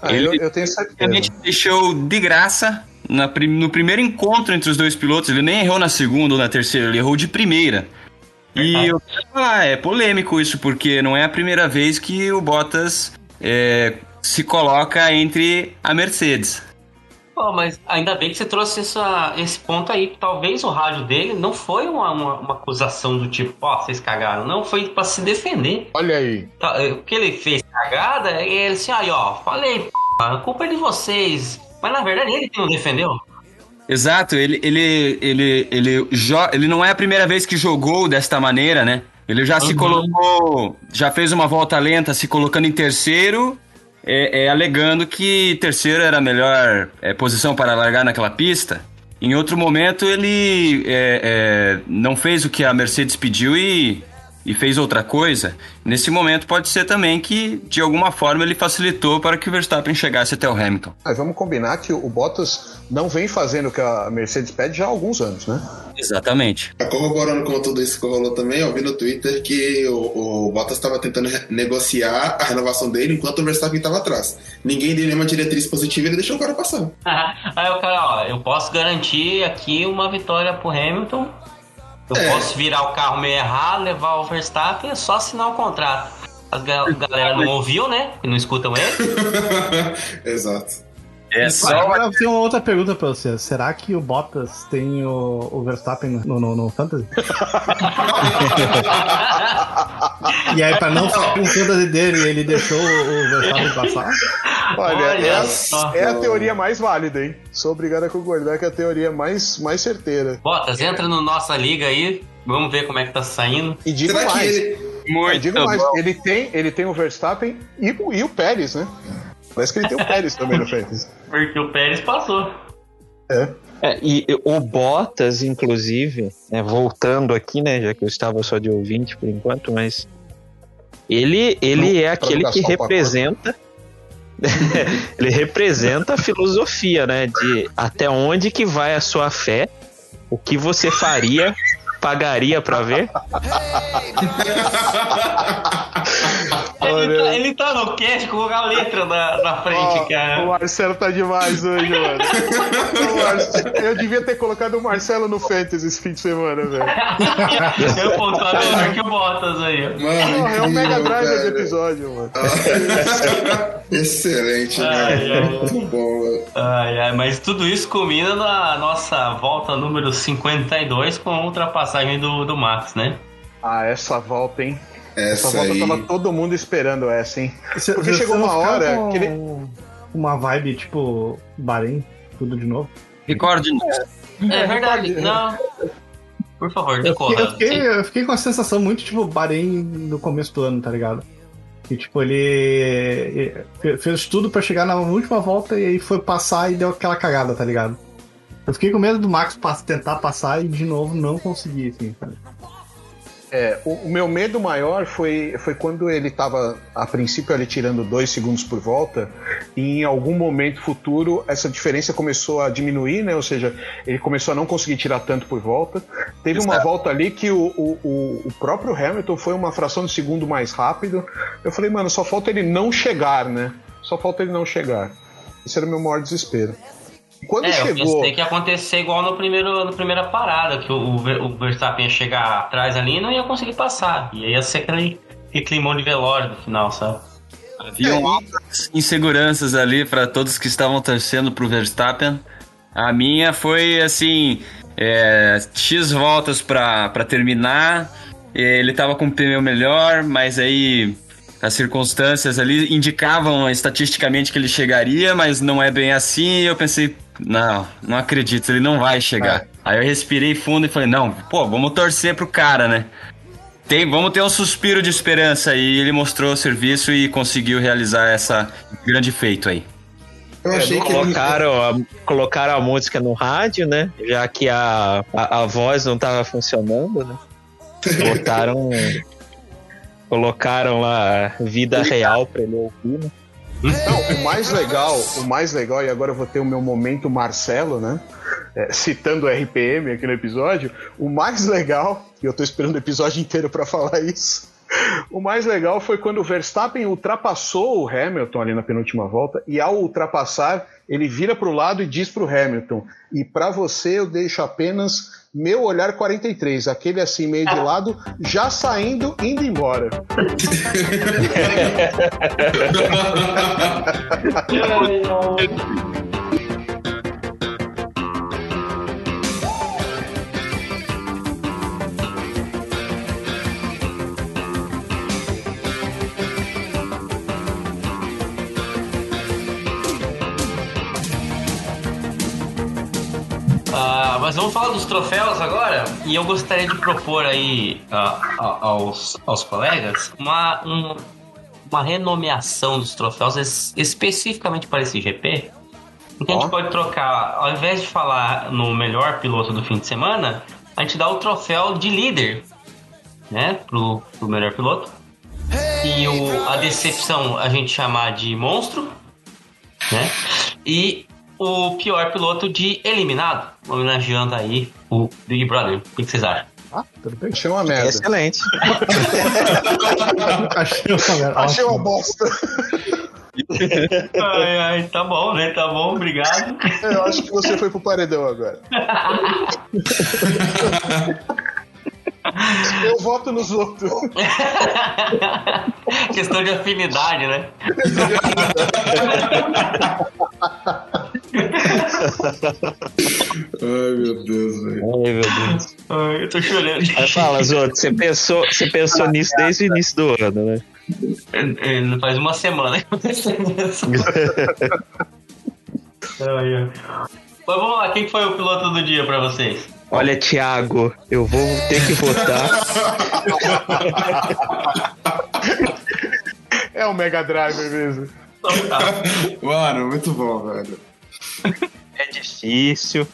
Ah, Ele- eu, eu tenho A gente certeza. deixou de graça na no primeiro encontro entre os dois pilotos. Ele nem errou na segunda ou na terceira, ele errou de primeira. E eu quero falar, é polêmico isso, porque não é a primeira vez que o Bottas é, se coloca entre a Mercedes. Pô, mas ainda bem que você trouxe essa, esse ponto aí. Talvez o rádio dele não foi uma, uma, uma acusação do tipo, ó, vocês cagaram. Não, foi pra se defender. Olha aí. Tá, O que ele fez cagada, e ele assim, aí ó, falei, p***, a culpa é de vocês. Mas na verdade ele que não defendeu. Exato, ele, ele, ele, ele, jo- ele não é a primeira vez que jogou desta maneira, né? Ele já se Uhum. colocou, já fez uma volta lenta, se colocando em terceiro, é, é, alegando que terceiro era a melhor é, posição para largar naquela pista. Em outro momento, ele é, é, não fez o que a Mercedes pediu e e fez outra coisa, nesse momento pode ser também que, de alguma forma, ele facilitou para que o Verstappen chegasse até o Hamilton. Mas vamos combinar que o Bottas não vem fazendo o que a Mercedes pede já há alguns anos, né? Exatamente. Tá corroborando com tudo isso que rolou também, eu vi no Twitter que o, o Bottas estava tentando negociar a renovação dele enquanto o Verstappen estava atrás. Ninguém deu nenhuma diretriz positiva e ele deixou o cara passar. Aí o cara, ó, eu posso garantir aqui uma vitória pro Hamilton. Eu É. posso virar o carro meio errado, levar o Verstappen, é só assinar o contrato. As ga- galera não ouviu, né? Que não escutam ele. Exato. É Agora eu tenho uma outra pergunta pra você. Será que o Bottas tem o, o Verstappen no, no, no Fantasy? e aí, pra não ficar com o Fantasy dele, ele deixou o Verstappen passar? Olha, Olha é, a, só. é a teoria mais válida, hein? Sou obrigado a concordar que é a teoria mais, mais certeira. Bottas, entra no nossa liga aí. Vamos ver como é que tá saindo. E digo Será que mais, ele. e Muito digo mais, bom. ele tem, ele tem o Verstappen e, e o Pérez, né? Parece que ele tem o Pérez também no Fantasy. Porque o Pérez passou. É. É, e o Bottas, inclusive, né, voltando aqui, né, já que eu estava só de ouvinte por enquanto, mas ele, ele é aquele que representa ele representa a filosofia, né, de até onde que vai a sua fé, o que você faria, pagaria pra ver. Ele tá, ele tá no cast com a letra na, na frente, Ó, o cara. Marcelo tá demais hoje, mano. O Eu devia ter colocado o Marcelo no Fantasy esse fim de semana, velho. Eu pontuar melhor que o Bottas aí. Mano, Porra, é o Mega incrível, Driver do velho. episódio, mano. Excelente, Ai, ai. Muito bom, velho. Ai, ai, mas tudo isso culmina na nossa volta número 52 com a ultrapassagem do, do Max, né? Ah, essa volta, hein? Essa Essa volta aí. tava todo mundo esperando essa, hein? Cê- Porque cê- chegou uma hora com que ele- Uma vibe tipo Bahrein, tudo de novo. Recorde. É verdade, não. Por favor, Eu fiquei, eu, fiquei, eu fiquei com a sensação muito tipo Bahrein no começo do ano, tá ligado? Que tipo, ele fe- fez tudo pra chegar na última volta e aí foi passar e deu aquela cagada, tá ligado? Eu fiquei com medo do Max tentar passar e de novo não conseguir, assim, sabe? É, o, o meu medo maior foi, foi quando ele tava, a princípio, ali tirando dois segundos por volta, e em algum momento futuro essa diferença começou a diminuir, né? Ou seja, ele começou a não conseguir tirar tanto por volta. Teve uma volta ali que o, o, o- o próprio Hamilton foi uma fração de segundo mais rápido. Eu falei, mano, só falta ele não chegar, né? Só falta ele não chegar. Esse era o meu maior desespero. E Quando É, eu chegou. pensei que ia acontecer igual no primeiro, na primeira parada, que o, o Ver- o Verstappen ia chegar atrás ali e não ia conseguir passar. E aí ia ser aquele, aquele climão de velório no final, sabe? Haviam altas inseguranças ali para todos que estavam torcendo pro Verstappen. A minha foi assim: é, X voltas para terminar. Ele tava com o pneu melhor, mas aí as circunstâncias ali indicavam estatisticamente que ele chegaria, mas não é bem assim. Eu pensei, não, não acredito, ele não vai chegar. Aí eu respirei fundo e falei, não, pô, vamos torcer pro cara, né? Tem, vamos ter um suspiro de esperança e ele mostrou o serviço e conseguiu realizar essa grande feito aí. Eu achei que ele. Colocaram a, colocaram a música no rádio, né? Já que a, a, a voz não tava funcionando, né? Botaram. colocaram lá vida real pra ele ouvir, né? Não, o mais legal, o mais legal, e agora eu vou ter o meu momento Marcelo, né? É, citando o RPM aqui no episódio, o mais legal, e eu tô esperando o episódio inteiro pra falar isso. O mais legal foi quando o Verstappen ultrapassou o Hamilton ali na penúltima volta, e ao ultrapassar, ele vira pro lado e diz pro Hamilton: E pra você eu deixo apenas meu olhar 43, aquele assim meio de lado, já saindo, indo embora. mas vamos falar dos troféus agora. E eu gostaria de propor aí ah, a- aos, aos colegas uma, um- uma renomeação dos troféus es- especificamente para esse GP. Porque a Ó. gente pode trocar, ao invés de falar no melhor piloto do fim de semana, a gente dá o troféu de líder. né? Pro, pro melhor piloto. E o, a decepção a gente chamar de monstro, né? E o pior piloto de eliminado, homenageando aí o Big Brother. O que vocês acham? Ah, tudo bem. Achei uma merda. Excelente. Achei uma merda. Achei uma bosta. Ai, ai, tá bom, né? Tá bom, obrigado. Eu acho que você foi pro paredão agora. Eu voto nos outros. Questão de afinidade, né? Ai, meu Deus, velho. Ai, meu Deus. Ai, eu tô chorando. Mas fala, Zoto, você pensou, você pensou nisso desde o início do ano, né? É, é, Faz uma semana que aconteceu isso. Ai, ai. Mas vamos lá, quem foi o piloto do dia pra vocês? Olha, Thiago, eu vou ter que votar. É o Mega Drive mesmo. Então tá. Mano, muito bom, velho. É difícil.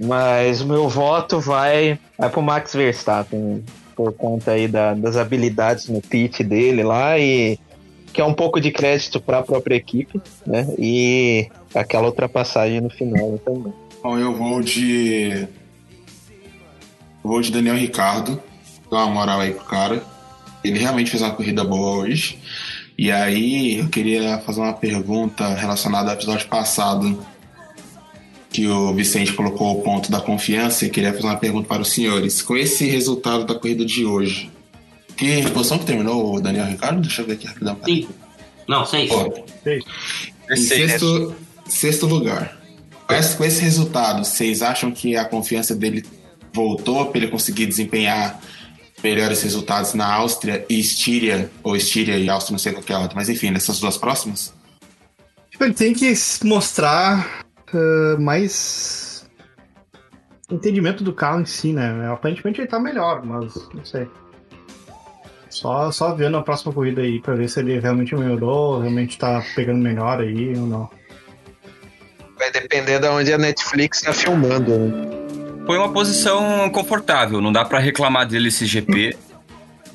Mas o meu voto vai, vai pro Max Verstappen. Por conta aí da- das habilidades no pit dele lá e que é um pouco de crédito para a própria equipe, né? E aquela ultrapassagem no final também. Bom, eu vou de. Eu vou de Daniel Ricardo. Dá uma moral aí pro cara. Ele realmente fez uma corrida boa hoje. E aí, eu queria fazer uma pergunta relacionada ao episódio passado. Que o Vicente colocou o ponto da confiança. E queria fazer uma pergunta para os senhores. Com esse resultado da corrida de hoje, que posição que terminou o Daniel Ricardo? Deixa eu ver aqui rapidão. Cinco. Não, seis. Pô, em sexto, sexto lugar. Com esse, com esse resultado, vocês acham que a confiança dele voltou para ele conseguir desempenhar melhores resultados na Áustria e Estíria, ou Estíria e Áustria, não sei qual que é a outra, mas enfim, nessas duas próximas? Tipo, ele tem que mostrar ah, mais entendimento do carro em si, né? Aparentemente ele tá melhor, mas não sei. Só, só vendo a próxima corrida aí pra ver se ele realmente melhorou, realmente tá pegando melhor aí ou não. Vai depender de onde a Netflix tá filmando, né? Foi uma posição confortável, não dá pra reclamar dele esse GP.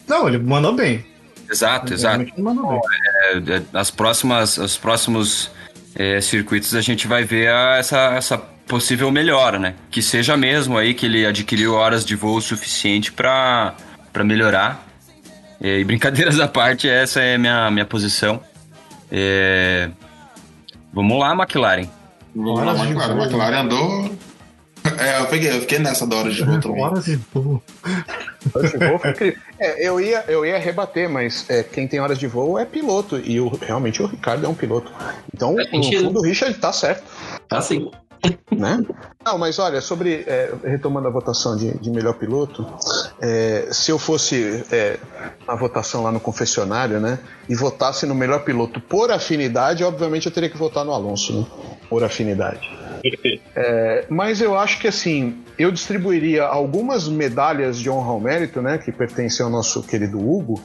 Não, ele mandou bem. Exato, exato. Realmente ele mandou bem. É, é, As próximas, os próximos é, circuitos a gente vai ver a- essa, essa possível melhora, né? Que seja mesmo aí que ele adquiriu horas de voo suficiente pra pra melhorar. É, e brincadeiras à parte, essa é a minha, minha posição. É, Vamos lá, McLaren. Vamos lá, McLaren. McLaren andou. É, eu, peguei, eu fiquei nessa da hora de voo também. Horas de voo. Horas de voo foi incrível. É, eu ia, eu ia rebater, mas é, quem tem horas de voo é piloto. E o, realmente o Ricardo é um piloto. Então, Faz no fundo, o Richard tá certo. Tá sim. né? Não, mas olha, sobre. é, retomando a votação de, de melhor piloto, é, se eu fosse é, na votação lá no confessionário, né? E votasse no melhor piloto por afinidade, obviamente eu teria que votar no Alonso, né? Por afinidade. É, mas eu acho que assim, eu distribuiria algumas medalhas de honra ao mérito, né? Que pertencem ao nosso querido Hugo,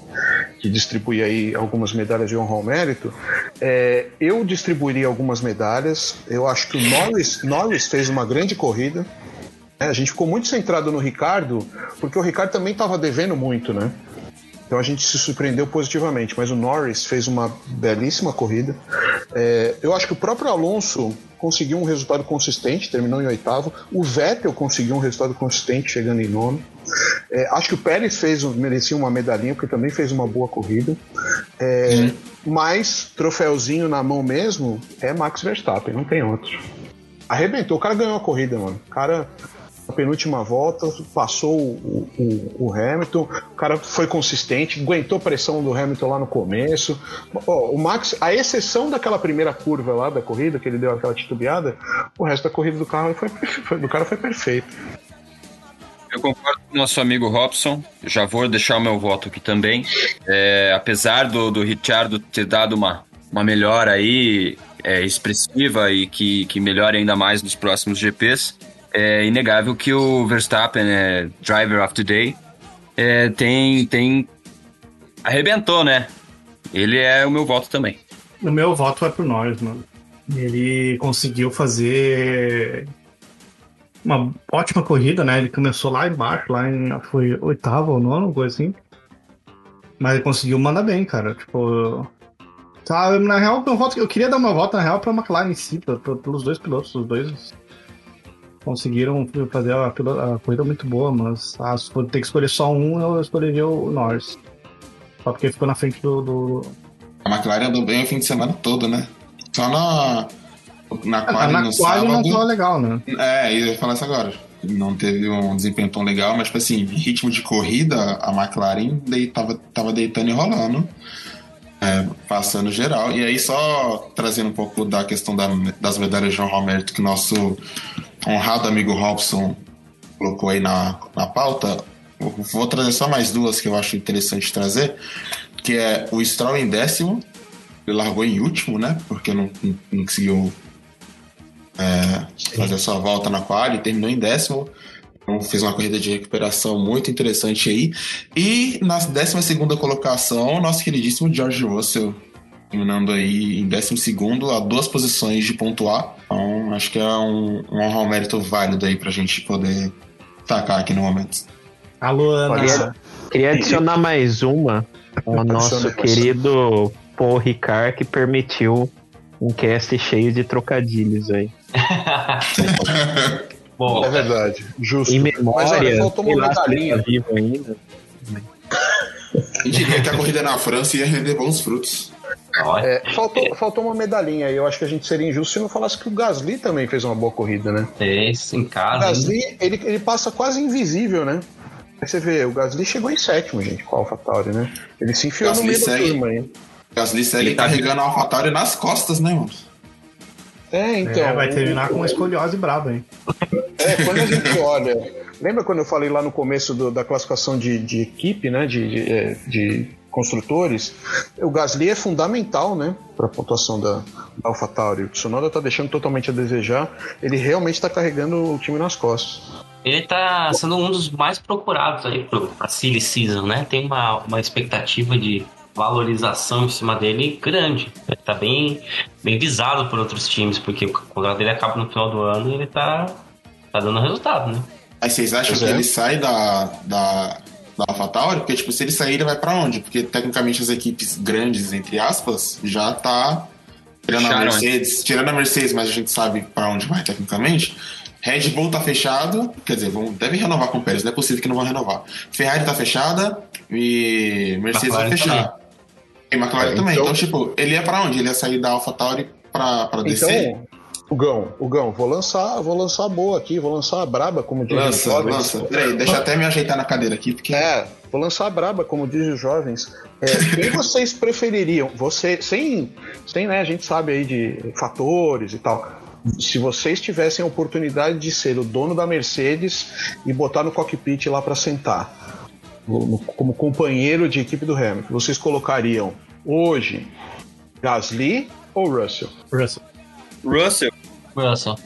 que distribui aí algumas medalhas de honra ao mérito. É, eu distribuiria algumas medalhas. Eu acho que o Norris, Norris fez uma grande corrida. né? A gente ficou muito centrado no Ricardo, porque o Ricardo também estava devendo muito, né? Então a gente se surpreendeu positivamente, mas o Norris fez uma belíssima corrida. É, eu acho que o próprio Alonso conseguiu um resultado consistente, terminou em oitavo. O Vettel conseguiu um resultado consistente, chegando em nono. É, acho que o Pérez fez, merecia uma medalhinha, porque também fez uma boa corrida. É, Mas troféuzinho na mão mesmo é Max Verstappen, não tem outro. Arrebentou, o cara ganhou a corrida, mano. O cara, na penúltima volta, passou o, o- o Hamilton, o cara foi consistente, aguentou a pressão do Hamilton lá no começo. Ó, o Max, a exceção daquela primeira curva lá da corrida, que ele deu aquela titubeada, o resto da corrida do, carro foi, foi- do cara foi perfeito. Eu concordo com o nosso amigo Robson. Já vou deixar o meu voto aqui também. É, apesar do, do Ricciardo ter dado uma, uma melhora aí é, expressiva e que, que melhore ainda mais nos próximos GPs, é inegável que o Verstappen, é, Driver of the Day, é, tem, tem. arrebentou, né? Ele é o meu voto também. O meu voto vai pro Norris, mano. Ele conseguiu fazer uma ótima corrida, né? Ele começou lá embaixo, lá em. Foi oitavo ou nono, coisa assim. Mas ele conseguiu mandar bem, cara. Tipo. Tá, na real, eu, voto, eu queria dar uma volta, na real, pra McLaren em si, pra- pra- pelos dois pilotos. Os dois conseguiram fazer a, a corrida muito boa, mas ah, se for ter que escolher só um, eu escolheria o Norris. Só porque ficou na frente do. do... A McLaren andou bem o fim de semana todo, né? Só na. Na Ah, quali na no quali não sábado. tava legal, né? É, eu ia falar isso agora. Não teve um desempenho tão legal, mas, tipo assim, ritmo de corrida, a McLaren dei- tava, tava deitando e rolando. É, passando geral. E aí, só trazendo um pouco da questão da- das medalhas de João Romerto, que nosso honrado amigo Robson colocou aí na, na pauta, vou trazer só mais duas que eu acho interessante trazer, que é o Stroll em décimo, ele largou em último, né? Porque não, não- não conseguiu é, fazer a sua volta na quali, terminou em décimo. Então fez uma corrida de recuperação muito interessante aí. E na 12 segunda colocação, nosso queridíssimo George Russell, terminando aí em 12 segundo, a duas posições de pontuar. Então acho que é um, um honra ao mérito válido aí pra gente poder tacar aqui no momento. Alô, Ana. Queria, queria adicionar mais uma ao nosso querido Paul Ricard, que permitiu um cast cheio de trocadilhos aí. Bom, É verdade, justo. Em Mas memória, olha, faltou sei uma medalhinha. vivo ainda. Quem diria que a corrida na França ia render bons frutos. É, faltou, faltou uma medalhinha aí. Eu acho que a gente seria injusto se não falasse que o Gasly também fez uma boa corrida, né? fez em O casa. hein? Gasly, ele, ele passa quase invisível, né? Aí você vê, o Gasly chegou em sétimo, gente, com a AlphaTauri, né? Ele se enfiou Gasly no meio segue. da turma aí. Gasly segue Ele tá- carregando a AlphaTauri nas costas, né, mano? É, então. É, vai terminar o- com uma escoliose braba, hein? É, quando a gente olha. Lembra quando eu falei lá no começo do- da classificação de, de equipe, né? De, de, é, de construtores? O Gasly é fundamental, né? Para a pontuação da, da AlphaTauri. O Tsunoda tá deixando totalmente a desejar. Ele realmente está carregando o time nas costas. Ele tá sendo um dos mais procurados aí pro, pra Silly Season, né? Tem uma, uma expectativa de valorização em cima dele grande. Ele tá bem, bem visado por outros times, porque o contrato dele acaba no final do ano e ele tá, tá dando resultado, né? Aí vocês acham Pois que é. ele sai da, da, da AlphaTauri? Porque, tipo, se ele sair, ele vai pra onde? Porque, tecnicamente, as equipes grandes, entre aspas, já tá... Tirando a Fecharam, Mercedes, tirando a Mercedes, mas a gente sabe pra onde vai, tecnicamente. Red Bull tá fechado, quer dizer, vão, devem renovar com o Pérez, não é possível que não vão renovar. Ferrari tá fechada e Mercedes vai fechar. E McLaren É, também. então- Então, tipo, ele ia pra onde? Ele ia sair da AlphaTauri pra, pra descer? Então, o Gão, o Gão, vou lançar, vou lançar a boa aqui, vou lançar a braba, como diz Lança, jovens. lança. Peraí, deixa eu até me ajeitar na cadeira aqui, porque... É, vou lançar a braba, como dizem os jovens. É, quem vocês prefeririam? Você, sem, sem, né, a gente sabe aí de fatores e tal. Se vocês tivessem a oportunidade de ser o dono da Mercedes e botar no cockpit lá para sentar, no- como companheiro de equipe do Hamilton, vocês colocariam hoje Gasly ou Russell? Russell. Russell. Russell.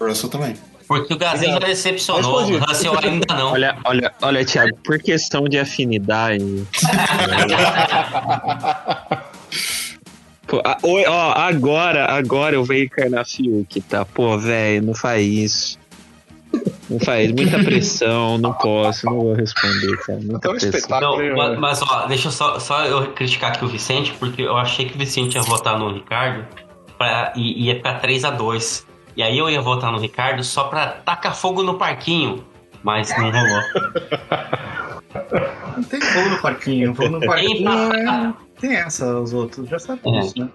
Russell também. Porque o Gasly já decepcionou, o Russell ainda não. Olha, olha, olha, Thiago, por questão de afinidade. Pô, ó, agora, agora eu venho encarnar Fiuk, tá? Pô, velho, não faz isso. Não faz, muita pressão, não posso, não vou responder, cara. Muita Então, pressão. espetáculo. Não, ma- mas ó, deixa eu só, só eu criticar aqui o Vicente, porque eu achei que o Vicente ia votar no Ricardo pra, e ia pra 3x2. E aí eu ia votar no Ricardo só pra tacar fogo no parquinho. Mas não rolou. Não tem fogo no parquinho. Fogo no parquinho é... Tem essa, os outros. Já sabe É. disso, né?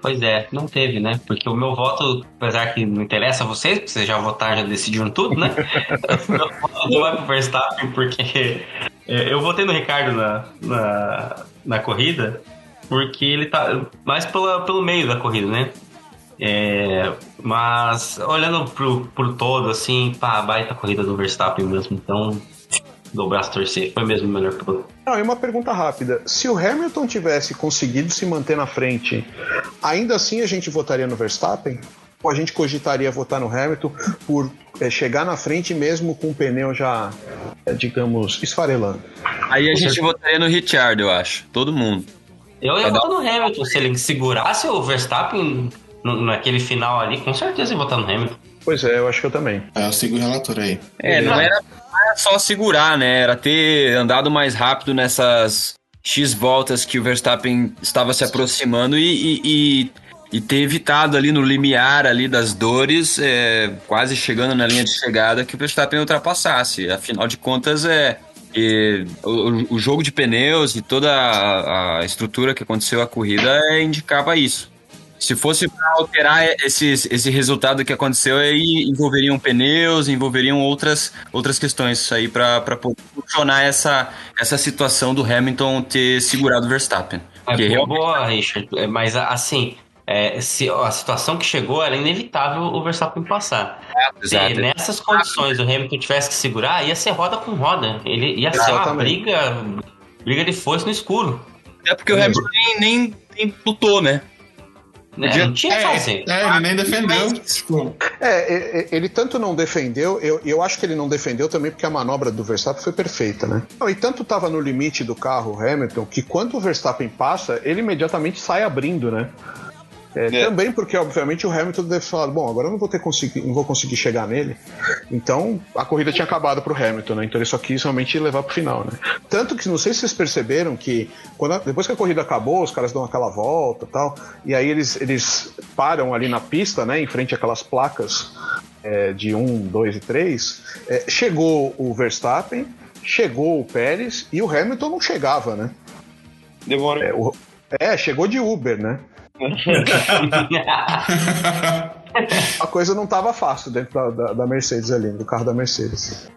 Pois é, não teve, né? Porque o meu voto, apesar que não interessa a vocês, porque vocês já votaram, já decidiram tudo, né? o meu voto não vai pro Verstappen, porque é, eu votei no Ricardo na, na, na corrida, porque ele tá mais pela, pelo meio da corrida, né? É, mas olhando pro, pro todo, assim, pá, baita corrida do Verstappen mesmo, então dou o braço torcer, foi mesmo o melhor piloto. Não, e uma pergunta rápida. Se o Hamilton tivesse conseguido se manter na frente, ainda assim a gente votaria no Verstappen? Ou a gente cogitaria votar no Hamilton por eh, chegar na frente mesmo com o pneu já, eh, digamos, esfarelando? Aí a gente votaria no Richard, eu acho. Todo mundo. Eu ia votar no Hamilton. Se ele segurasse o Verstappen naquele final ali, com certeza ia votar no Hamilton. Pois é, eu acho que eu também. É, eu sigo o relator aí. É, não era, não era só segurar, né? Era ter andado mais rápido nessas X voltas que o Verstappen estava se aproximando e, e, e, e ter evitado ali no limiar ali das dores, é, quase chegando na linha de chegada, que o Verstappen ultrapassasse. Afinal de contas, é. e o, o jogo de pneus e toda a, a estrutura que aconteceu a corrida é, indicava isso. Se fosse para alterar esse, esse resultado que aconteceu, aí envolveriam pneus, envolveriam outras, outras questões aí para poder funcionar essa, essa situação do Hamilton ter segurado o Verstappen. É boa, boa, Richard. É, Mas assim, é, se a situação que chegou era inevitável o Verstappen passar. Se Exato. nessas condições o Hamilton tivesse que segurar, ia ser roda com roda. Ele ia ser uma briga, briga de foice no escuro. É porque o Hamilton nem, nem, nem lutou, né? Né? Podia- Não tinha que fazer. É, ele nem defendeu. Tipo, É, é, é, ele tanto não defendeu, eu, eu acho que ele não defendeu também porque a manobra do Verstappen foi perfeita, né? Não, e tanto estava no limite do carro Hamilton que quando o Verstappen passa, ele imediatamente sai abrindo, né? É, Também porque, obviamente, o Hamilton deve falar, bom, agora eu não vou, ter consegui- não vou conseguir chegar nele. Então, a corrida tinha acabado pro Hamilton, né? Então ele só quis realmente levar pro final, né? Tanto que, não sei se vocês perceberam que quando depois que a corrida acabou, os caras dão aquela volta e tal, e aí eles, eles param ali na pista, né? Em frente àquelas placas é, de 1, 2 e 3. É, chegou o Verstappen, chegou o Pérez e o Hamilton não chegava, né? Demora. É, o- é, chegou de Uber, né? A coisa não tava fácil dentro da, da- da Mercedes ali, do carro da Mercedes.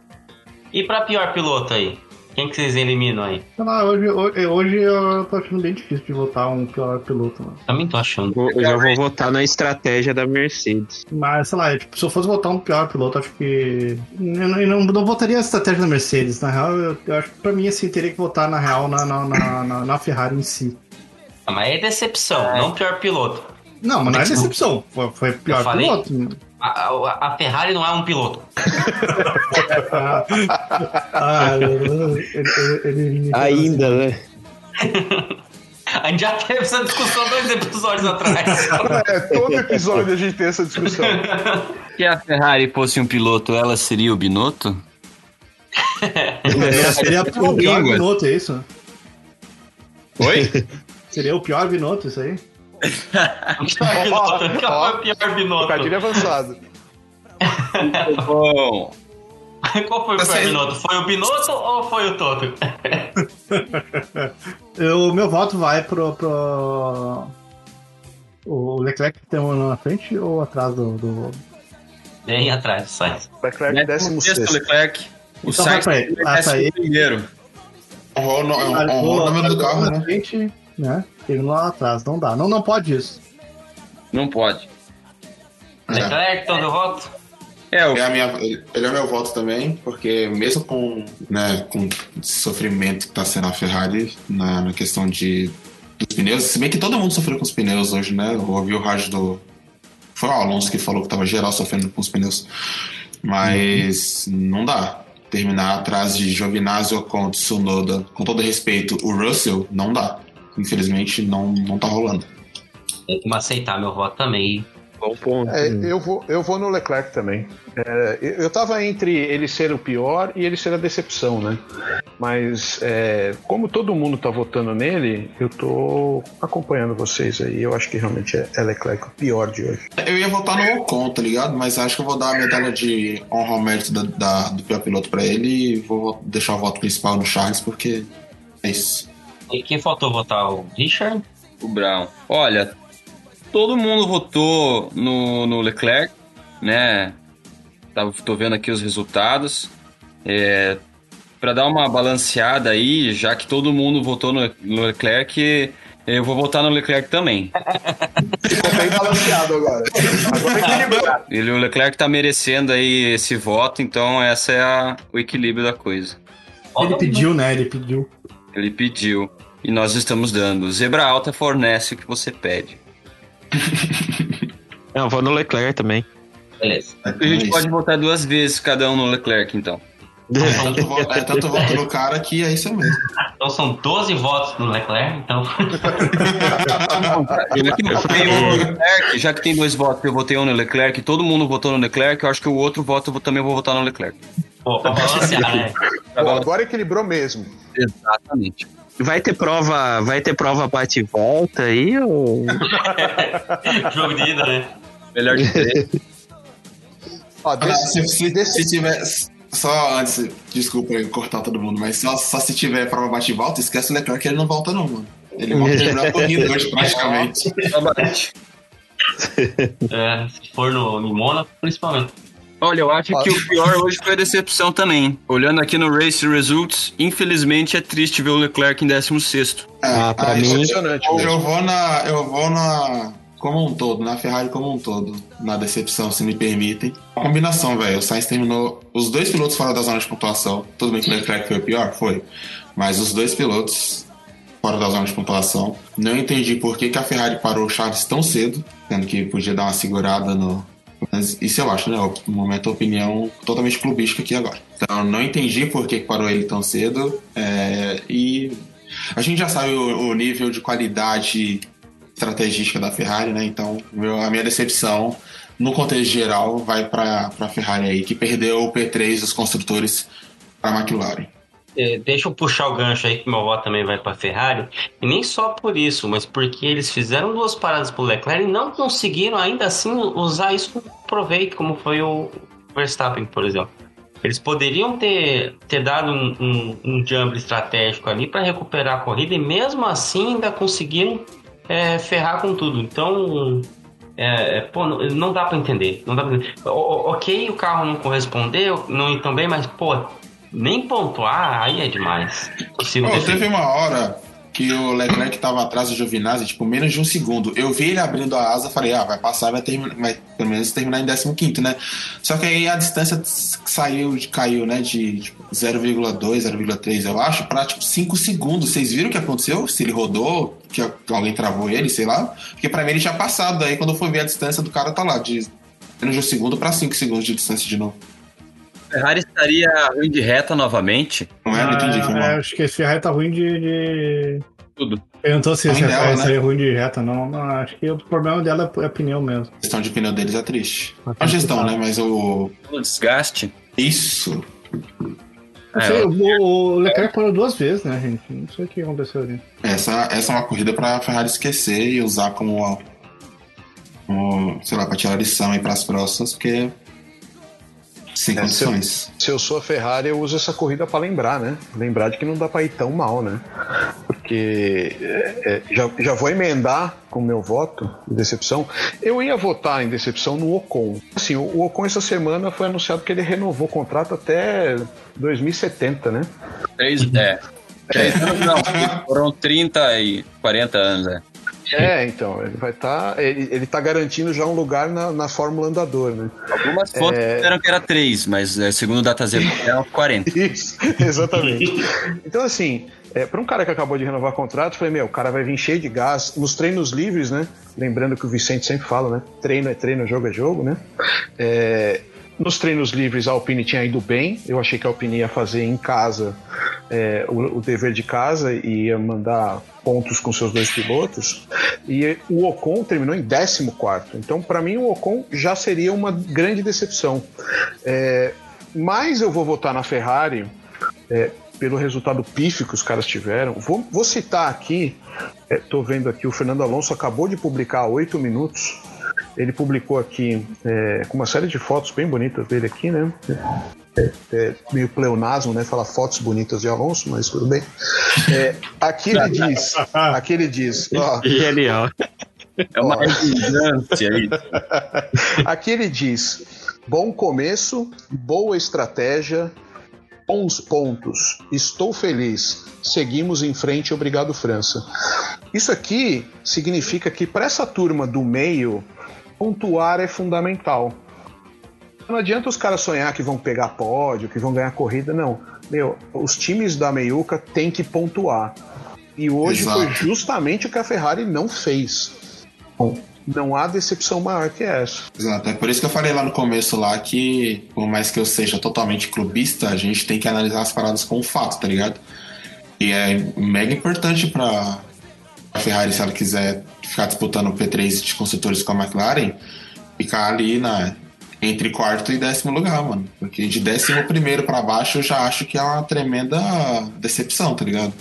E pra pior piloto aí? Quem que vocês eliminam aí? Sei lá, hoje, hoje, hoje eu tô achando bem difícil de votar um pior piloto, mano. Também tô achando. Vou- Eu já vou votar na estratégia da Mercedes. Mas, sei lá, tipo, se eu fosse votar um pior piloto, acho que. Eu não, eu não, não votaria a estratégia da Mercedes. Na real, eu, eu acho que pra mim, assim, teria que votar na real na, na, na, na- na Ferrari em si. Ah, Mas é decepção, não pior piloto. Não, mas não é decepção. Foi, foi pior falei- piloto. A, a- a Ferrari não é um piloto. Ah, ele, ele, ele- Ainda, né? A gente já teve essa discussão dois episódios atrás. É, todo episódio a gente tem essa discussão. Se a Ferrari fosse um piloto, ela seria o Binotto? Seria, seria o. Binotto, é isso? Oi? Seria o pior Binotto, isso aí? Pior. Qual foi o pior Trocadilho piloto? avançado. Bom, Qual foi o pior Você- piloto? Foi o Binotto ou foi o Toto? O meu voto vai pro. pro... O Leclerc que tem um na frente ou atrás do. do... Bem atrás do Sainz. Leclerc, décimo sexto. Leclerc. O Então Sainz vai pra ele. é Ah, tá aí. décimo primeiro. honrou o o número do carro, né? frente, né? Terminou lá atrás. Não dá. Não, não pode isso. Não pode. Leclerc, todo voto? É, o É a minha, ele é o meu voto também, porque mesmo com, né, com sofrimento que tá sendo a Ferrari na, na questão de dos pneus, se bem que todo mundo sofreu com os pneus hoje, né? Eu ouvi o rádio do. Foi o Alonso que falou que tava geral sofrendo com os pneus. Mas não dá. Terminar atrás de Giovinazzi ou com Tsunoda, com todo respeito, o Russell, não dá. Infelizmente não, não tá rolando. Tem que aceitar meu voto também. Bom ponto. É, eu, vou, eu vou no Leclerc também. É, eu tava entre ele ser o pior e ele ser a decepção, né? Mas é, como todo mundo tá votando nele, eu tô acompanhando vocês aí. Eu acho que realmente é, é Leclerc o pior de hoje. Eu ia votar no Ocon, tá ligado? Mas acho que eu vou dar a medalha de honra ao mérito da, da- do pior piloto pra ele e vou deixar o voto principal no Charles, porque é isso. E quem faltou votar? O Richard? o Brown. Olha, todo mundo votou no, no Leclerc, né? Tava, tô vendo aqui os resultados. É, para dar uma balanceada aí, já que todo mundo votou no, no Leclerc, eu vou votar no Leclerc também. Ficou bem balanceado agora. Agora é equilibrado. Ele, o Leclerc tá merecendo aí esse voto, então essa é a- o equilíbrio da coisa. Ele pediu, né? Ele pediu. Ele pediu e nós estamos dando. Zebra Alta fornece o que você pede. Não, vou no Leclerc também. Beleza. A gente pode votar duas vezes cada um no Leclerc, então. É tanto, voto, é tanto voto no cara que é isso mesmo. Então são 12 votos no Leclerc, então. Já que, votei um no Leclerc, já que tem dois votos, eu votei um no Leclerc, todo mundo votou no Leclerc, eu acho que o outro voto eu também vou votar no Leclerc. Pô, pra balancear, né? Pô, agora equilibrou mesmo. Exatamente. Vai ter prova, vai ter prova bate e volta aí ou Jogo de ida, né? Melhor de três. Ó, Ah, desse- se, se, se tiver. Só antes, desculpa eu cortar todo mundo, mas só, só se tiver prova bate e volta, esquece o Leclerc que ele não volta, não, mano. Ele volta terminar a corrida hoje, praticamente. É, se for no, no Mônaco, principalmente. Olha, eu acho que o pior hoje foi a decepção também. Olhando aqui no Race Results, infelizmente é triste ver o Leclerc em 16º. Ah, pra mim- decepcionante. Eu, mesmo. eu vou na. Eu vou na. Como um todo, na Ferrari como um todo. Na decepção, se me permitem. A combinação, velho. O Sainz terminou. Os dois pilotos fora da zona de pontuação. Tudo bem que o Leclerc foi o pior? Foi. Mas os dois pilotos fora da zona de pontuação. Não entendi por que, que a Ferrari parou o Charles tão cedo, sendo que podia dar uma segurada no. Mas isso eu acho, né? No momento, a opinião totalmente clubística aqui agora. Então, não entendi por que que parou ele tão cedo. é, e a gente já sabe o, o nível de qualidade estrategística da Ferrari, né? Então, meu- a minha decepção, no contexto geral, vai para a Ferrari aí, que perdeu o P3 dos construtores para a McLaren. É, Deixa eu puxar o gancho aí que meu voto também vai pra Ferrari. E nem só por isso, mas porque eles fizeram duas paradas pro Leclerc e não conseguiram ainda assim usar isso com proveito, como foi o Verstappen, por exemplo. Eles poderiam ter, ter dado um, um, um jump estratégico ali para recuperar a corrida e mesmo assim ainda conseguiram é, ferrar com tudo. Então, é, é, pô, não, dá para entender. Não dá pra entender. O- ok, o carro não correspondeu, não ir tão bem, mas pô, nem pontuar aí é demais. Deixa- teve uma hora que o Leclerc tava atrás do Giovinazzi, tipo, menos de um segundo. Eu vi ele abrindo a asa, falei, ah, vai passar, vai, terminar, vai pelo menos terminar em 15 né? Só que aí a distância saiu, caiu, né, de tipo, 0,2, 0,3, eu acho, pra, tipo, 5 segundos. Vocês viram o que aconteceu? Se ele rodou, que alguém travou ele, sei lá. Porque pra mim ele tinha passado, aí quando eu fui ver a distância do cara, tá lá, de menos de um segundo pra 5 segundos de distância de novo. Ferrari estaria ruim de reta novamente. Não é? Não entendi, foi Ah, mal. é, acho que esse Ferrari tá ruim de. de... Tudo. Perguntou se Ruim esse dela, Ferrari né? estaria ruim de reta. Não, não, acho que o problema dela é pneu mesmo. A questão de pneu deles é triste. Mas A gestão, tá. né? Mas o. O desgaste. Isso. É, sei, o, o Leclerc parou duas vezes, né, gente? Não sei o que aconteceu ali. Essa, essa é uma corrida pra Ferrari esquecer e usar como, como sei lá, pra tirar lição aí pras próximas, porque sem É, condições. Se eu sou a Ferrari, eu uso essa corrida pra lembrar, né? Lembrar de que não dá pra ir tão mal, né? Porque é, é, já, já vou emendar com o meu voto de decepção. Eu ia votar em decepção no Ocon. Assim, o, o Ocon essa semana foi anunciado que ele renovou o contrato até 2070, né? Três, é. Três anos não, foram 30 e 40 anos, é. É, então, ele vai estar. ele, ele tá garantindo já um lugar na, na Fórmula Andador, né? Algumas fontes É. disseram que era 3, mas é, segundo o DataZero eram 40. Isso, exatamente. Então, assim, é, para um cara que acabou de renovar contrato, eu falei, meu, o cara vai vir cheio de gás. Nos treinos livres, né? Lembrando que o Vicente sempre fala, né? Treino é treino, jogo é jogo, né? É, nos treinos livres, a Alpine tinha ido bem. Eu achei que a Alpine ia fazer em casa é, o, o dever de casa e ia mandar pontos com seus dois pilotos. E o Ocon terminou em 14. Então, para mim, o Ocon já seria uma grande decepção. É, mas eu vou votar na Ferrari é, pelo resultado pífio que os caras tiveram. Vou, vou citar aqui, estou vendo aqui, o Fernando Alonso acabou de publicar há oito minutos. Ele publicou aqui é, com uma série de fotos bem bonitas dele aqui, né? É, é meio pleonasmo, né? Falar fotos bonitas de Alonso, mas tudo bem. É, aqui ele diz, aqui ele diz, ó, Genial. É uma redundância aí. Aqui ele diz: bom começo, boa estratégia, bons pontos, estou feliz, seguimos em frente, obrigado, França. Isso aqui significa que para essa turma do meio, pontuar é fundamental. Não adianta os caras sonhar que vão pegar pódio, que vão ganhar corrida, não. Meu, os times da meiuca têm que pontuar. E hoje Exato. foi justamente o que a Ferrari não fez. Bom, Não há decepção maior que essa. Exato, é por isso que eu falei lá no começo lá que, por mais que eu seja totalmente clubista, a gente tem que analisar as paradas com fato, tá ligado? E é mega importante pra a Ferrari, se ela quiser ficar disputando o P3 de construtores com a McLaren, ficar ali na, entre quarto e décimo lugar, mano. Porque de décimo primeiro pra baixo eu já acho que é uma tremenda decepção, tá ligado?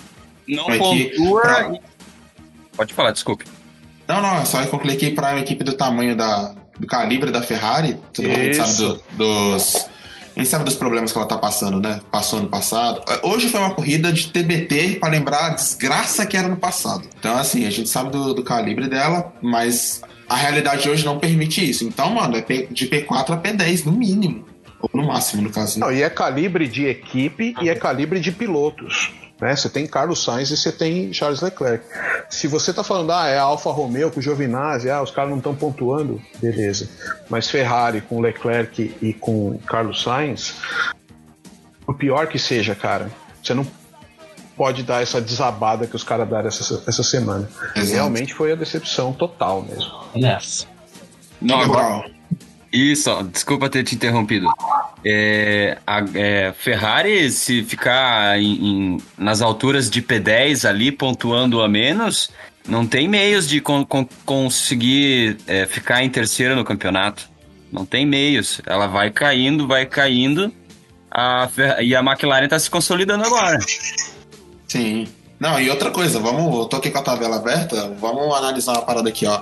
Não que- pontua. pra- Pode falar, desculpe. Não, não, é só eu concluir que para uma equipe do tamanho da, do calibre da Ferrari, todo mundo sabe do- dos. A gente sabe dos problemas que ela tá passando, né? Passou ano passado. Hoje foi uma corrida de TBT para lembrar a desgraça que era no passado. Então, assim, a gente sabe do, do calibre dela, mas a realidade hoje não permite isso. Então, mano, é de P4 a P10, no mínimo. Ou no máximo, no caso. né? Não, e é calibre de equipe e é calibre de pilotos. Né? Você tem Carlos Sainz e você tem Charles Leclerc. Se você tá falando, ah, é a Alfa Romeo com o Giovinazzi, ah, os caras não estão pontuando, beleza. Mas Ferrari com Leclerc e com Carlos Sainz, o pior que seja, cara, você não pode dar essa desabada que os caras deram essa, essa semana. Exato. Realmente foi a decepção total mesmo. Nessa. Não, agora, bravo. Isso, desculpa ter te interrompido. É, a é, Ferrari, se ficar em- em- nas alturas de P10 ali, pontuando a menos, não tem meios de con- con- conseguir é, ficar em terceiro no campeonato. Não tem meios. Ela vai caindo, vai caindo. A e a McLaren está se consolidando agora. Sim. Não, e outra coisa, vamos. Eu tô aqui com a tabela aberta, vamos analisar uma parada aqui, ó.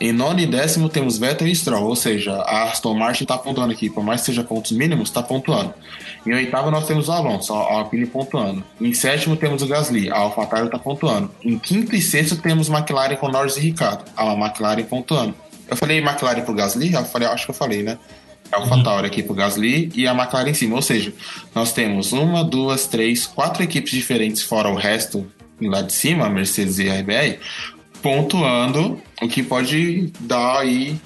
Em nono e décimo temos Vettel e Stroll, ou seja, a Aston Martin tá pontuando aqui, por mais que seja pontos mínimos, tá pontuando. Em oitavo nós temos o Alonso, a Alpine pontuando. Em sétimo temos o Gasly, a AlphaTauri tá pontuando. Em quinto e sexto temos McLaren com Norris e Ricardo, a McLaren pontuando. Eu falei McLaren pro Gasly? Eu falei, acho que eu falei, né? A AlphaTauri aqui pro Gasly e a McLaren em cima. Ou seja, nós temos uma, duas, três, quatro equipes diferentes, fora o resto lá de cima, a Mercedes e a RBR, pontuando, o que pode dar aí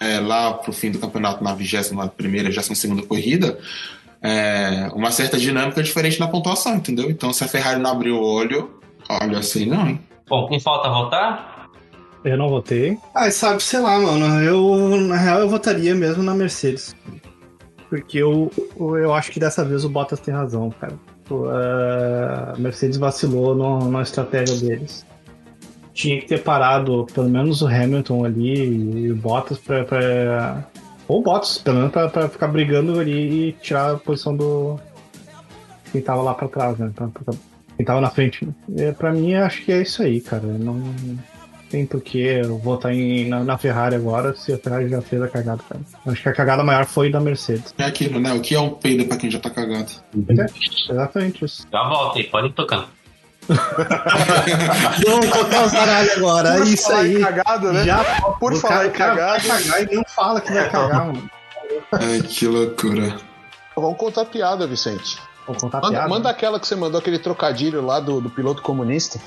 é, lá pro fim do campeonato, na 21 primeira, 22 segunda corrida, é, uma certa dinâmica diferente na pontuação, entendeu? Então, se a Ferrari não abrir o olho, olha assim, não, hein? Bom, quem falta votar? Eu não votei. Ah, sabe, sei lá, mano. Eu, na real, eu votaria mesmo na Mercedes. Porque eu, eu acho que dessa vez o Bottas tem razão, cara. A Mercedes vacilou no- na estratégia deles. Tinha que ter parado pelo menos o Hamilton ali e o Bottas pra. pra... Ou o Bottas, pelo menos pra, pra ficar brigando ali e tirar a posição do. Quem tava lá pra trás, né? Pra- pra- Quem tava na frente. É, pra mim, acho que é isso aí, cara. Não tem por que eu votar em, na, na Ferrari agora se a Ferrari já fez a cagada, cara. Acho que a cagada maior foi da Mercedes. É aquilo, né? O que é um peido pra quem já tá cagado? Exatamente isso. Já voltei, pode ir tocando. Vamos colocar os baralhos agora, Por é isso falar em aí. cagada, né? Já, Por falar cara, em o cara cagada, vai cagar e não fala que vai cagar, mano. Ai, que loucura. vamos contar piada, Vicente. Vou contar Manda, piada. manda aquela que você mandou, aquele trocadilho lá do, do piloto comunista.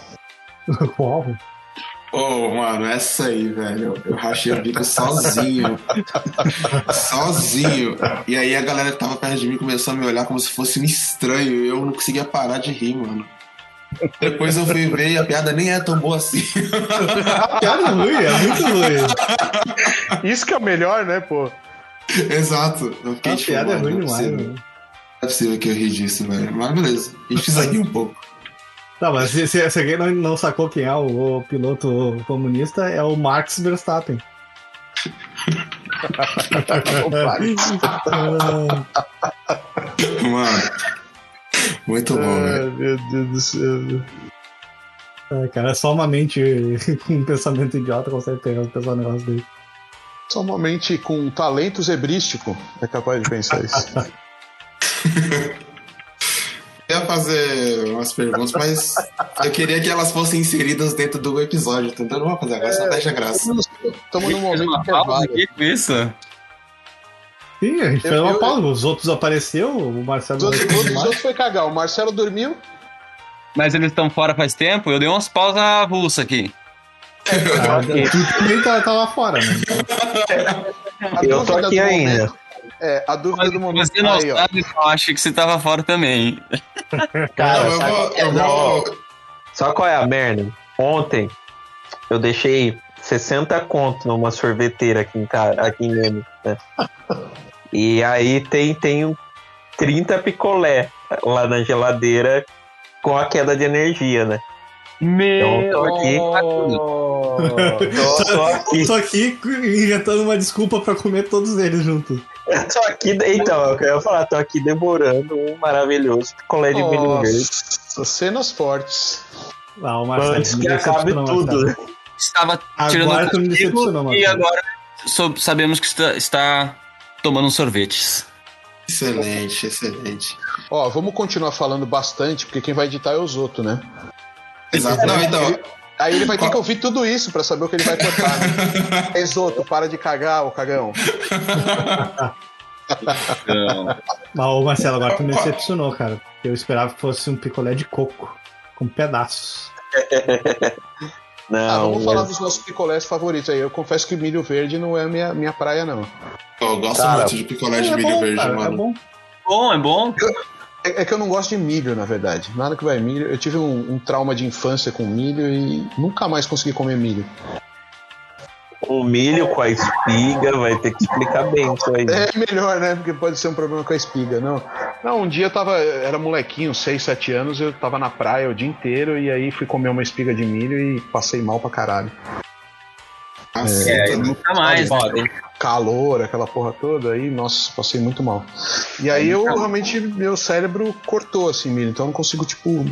Qual? Ô, mano, essa aí, velho. Eu rachei o bico sozinho. sozinho. E aí a galera que tava perto de mim começou a me olhar como se fosse um estranho. E eu não conseguia parar de rir, mano. Depois eu fui ver e a piada nem é tão boa assim. Piada ruim, é muito ruim. Isso que é o melhor, né, pô? Exato. Eu fiquei A tipo, piada é ruim não é demais, mano. Não é possível que eu ri disso, velho. Mas beleza. A gente precisa rir um pouco. Tá, mas se, se, se alguém não, não sacou quem é o, o piloto comunista, é o Max Verstappen. Mano. Muito bom. Ai, meu Deus do céu. É, cara, é só uma mente com um pensamento idiota consegue pegar, pensar um negócio dele. Só uma mente com talento zebrístico é capaz de pensar isso. Eu ia fazer umas perguntas, mas eu queria que elas fossem inseridas dentro do episódio, entendeu? Não vou fazer agora, senão deixa graça. Estamos num momento intervalo. aqui com isso? Sim, a gente Eu- fez uma eu- pausa. Os outros apareceu, o Marcelo Os outros, não os mais. outros foi cagar. O Marcelo dormiu. Mas eles estão fora faz tempo, eu dei umas pausas avulsa aqui. Ah, Tu também tá, tá lá fora, né? A Eu tô dúvida aqui do ainda. momento- É, a dúvida do momento. Você não Aí, ó. sabe, eu acho que você tava fora também. Cara, Não, eu sabe, vou. Eu não, vou... sabe qual é a merda? Ontem eu deixei 60 conto numa sorveteira aqui em, Ca- aqui em Leme, né? E aí tem, tem um 30 picolé lá na geladeira com a queda de energia, né? Então eu tô aqui. Tô, tô aqui. Tô aqui inventando uma desculpa pra comer todos eles juntos. Eu tô aqui. Então, eu quero falar, tô aqui demorando um maravilhoso picolé de milho verde. Nossa, cenas fortes. Ah, o Marcelo. Antes que acabe tudo. Marcelo. Estava tirando Agora um castigo e agora sabemos que está, está tomando sorvetes. Excelente, excelente. Ó, vamos continuar falando bastante, porque quem vai editar é o Zoto, né? Exato. Não, então, Aí ele vai ter que ouvir tudo isso pra saber o que ele vai cortar. Né? Exoto, para de cagar, ô cagão. Mas, ô Marcelo, agora tu me decepcionou, cara. Eu esperava que fosse um picolé de coco, com pedaços. Não, Ah, vamos falar dos nossos picolés favoritos aí. Eu confesso que milho verde não é minha, minha praia, não. eu gosto Cara, muito de picolé de é milho bom, verde, cara, mano. É bom. Bom, é bom. É, é que eu não gosto de milho, na verdade. Nada que vai milho. Eu tive um, um trauma de infância com milho e nunca mais consegui comer milho. O milho com a espiga vai ter que explicar bem isso aí. É melhor, né? Porque pode ser um problema com a espiga. Não, não um dia eu tava. Era molequinho, 6, 7 anos, eu tava na praia o dia inteiro e aí fui comer uma espiga de milho e passei mal pra caralho. Nossa, É, então, nunca mais. né? calor, aquela porra toda, aí, nossa, passei muito mal. E aí eu realmente, meu cérebro cortou assim, milho, então eu não consigo, tipo.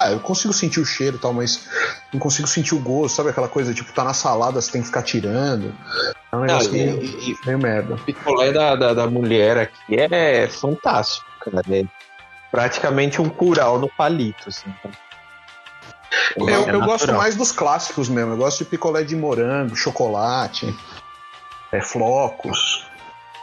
Ah, eu consigo sentir o cheiro e tal, mas não consigo sentir o gosto, sabe aquela coisa, tipo, tá na salada, você tem que ficar tirando. É um negócio Não, e- meio, e- meio merda. O picolé da, da, da mulher aqui é fantástico, cara. É praticamente um curau no palito, assim. Eu, É eu gosto mais dos clássicos mesmo, eu gosto de picolé de morango, chocolate, é, flocos.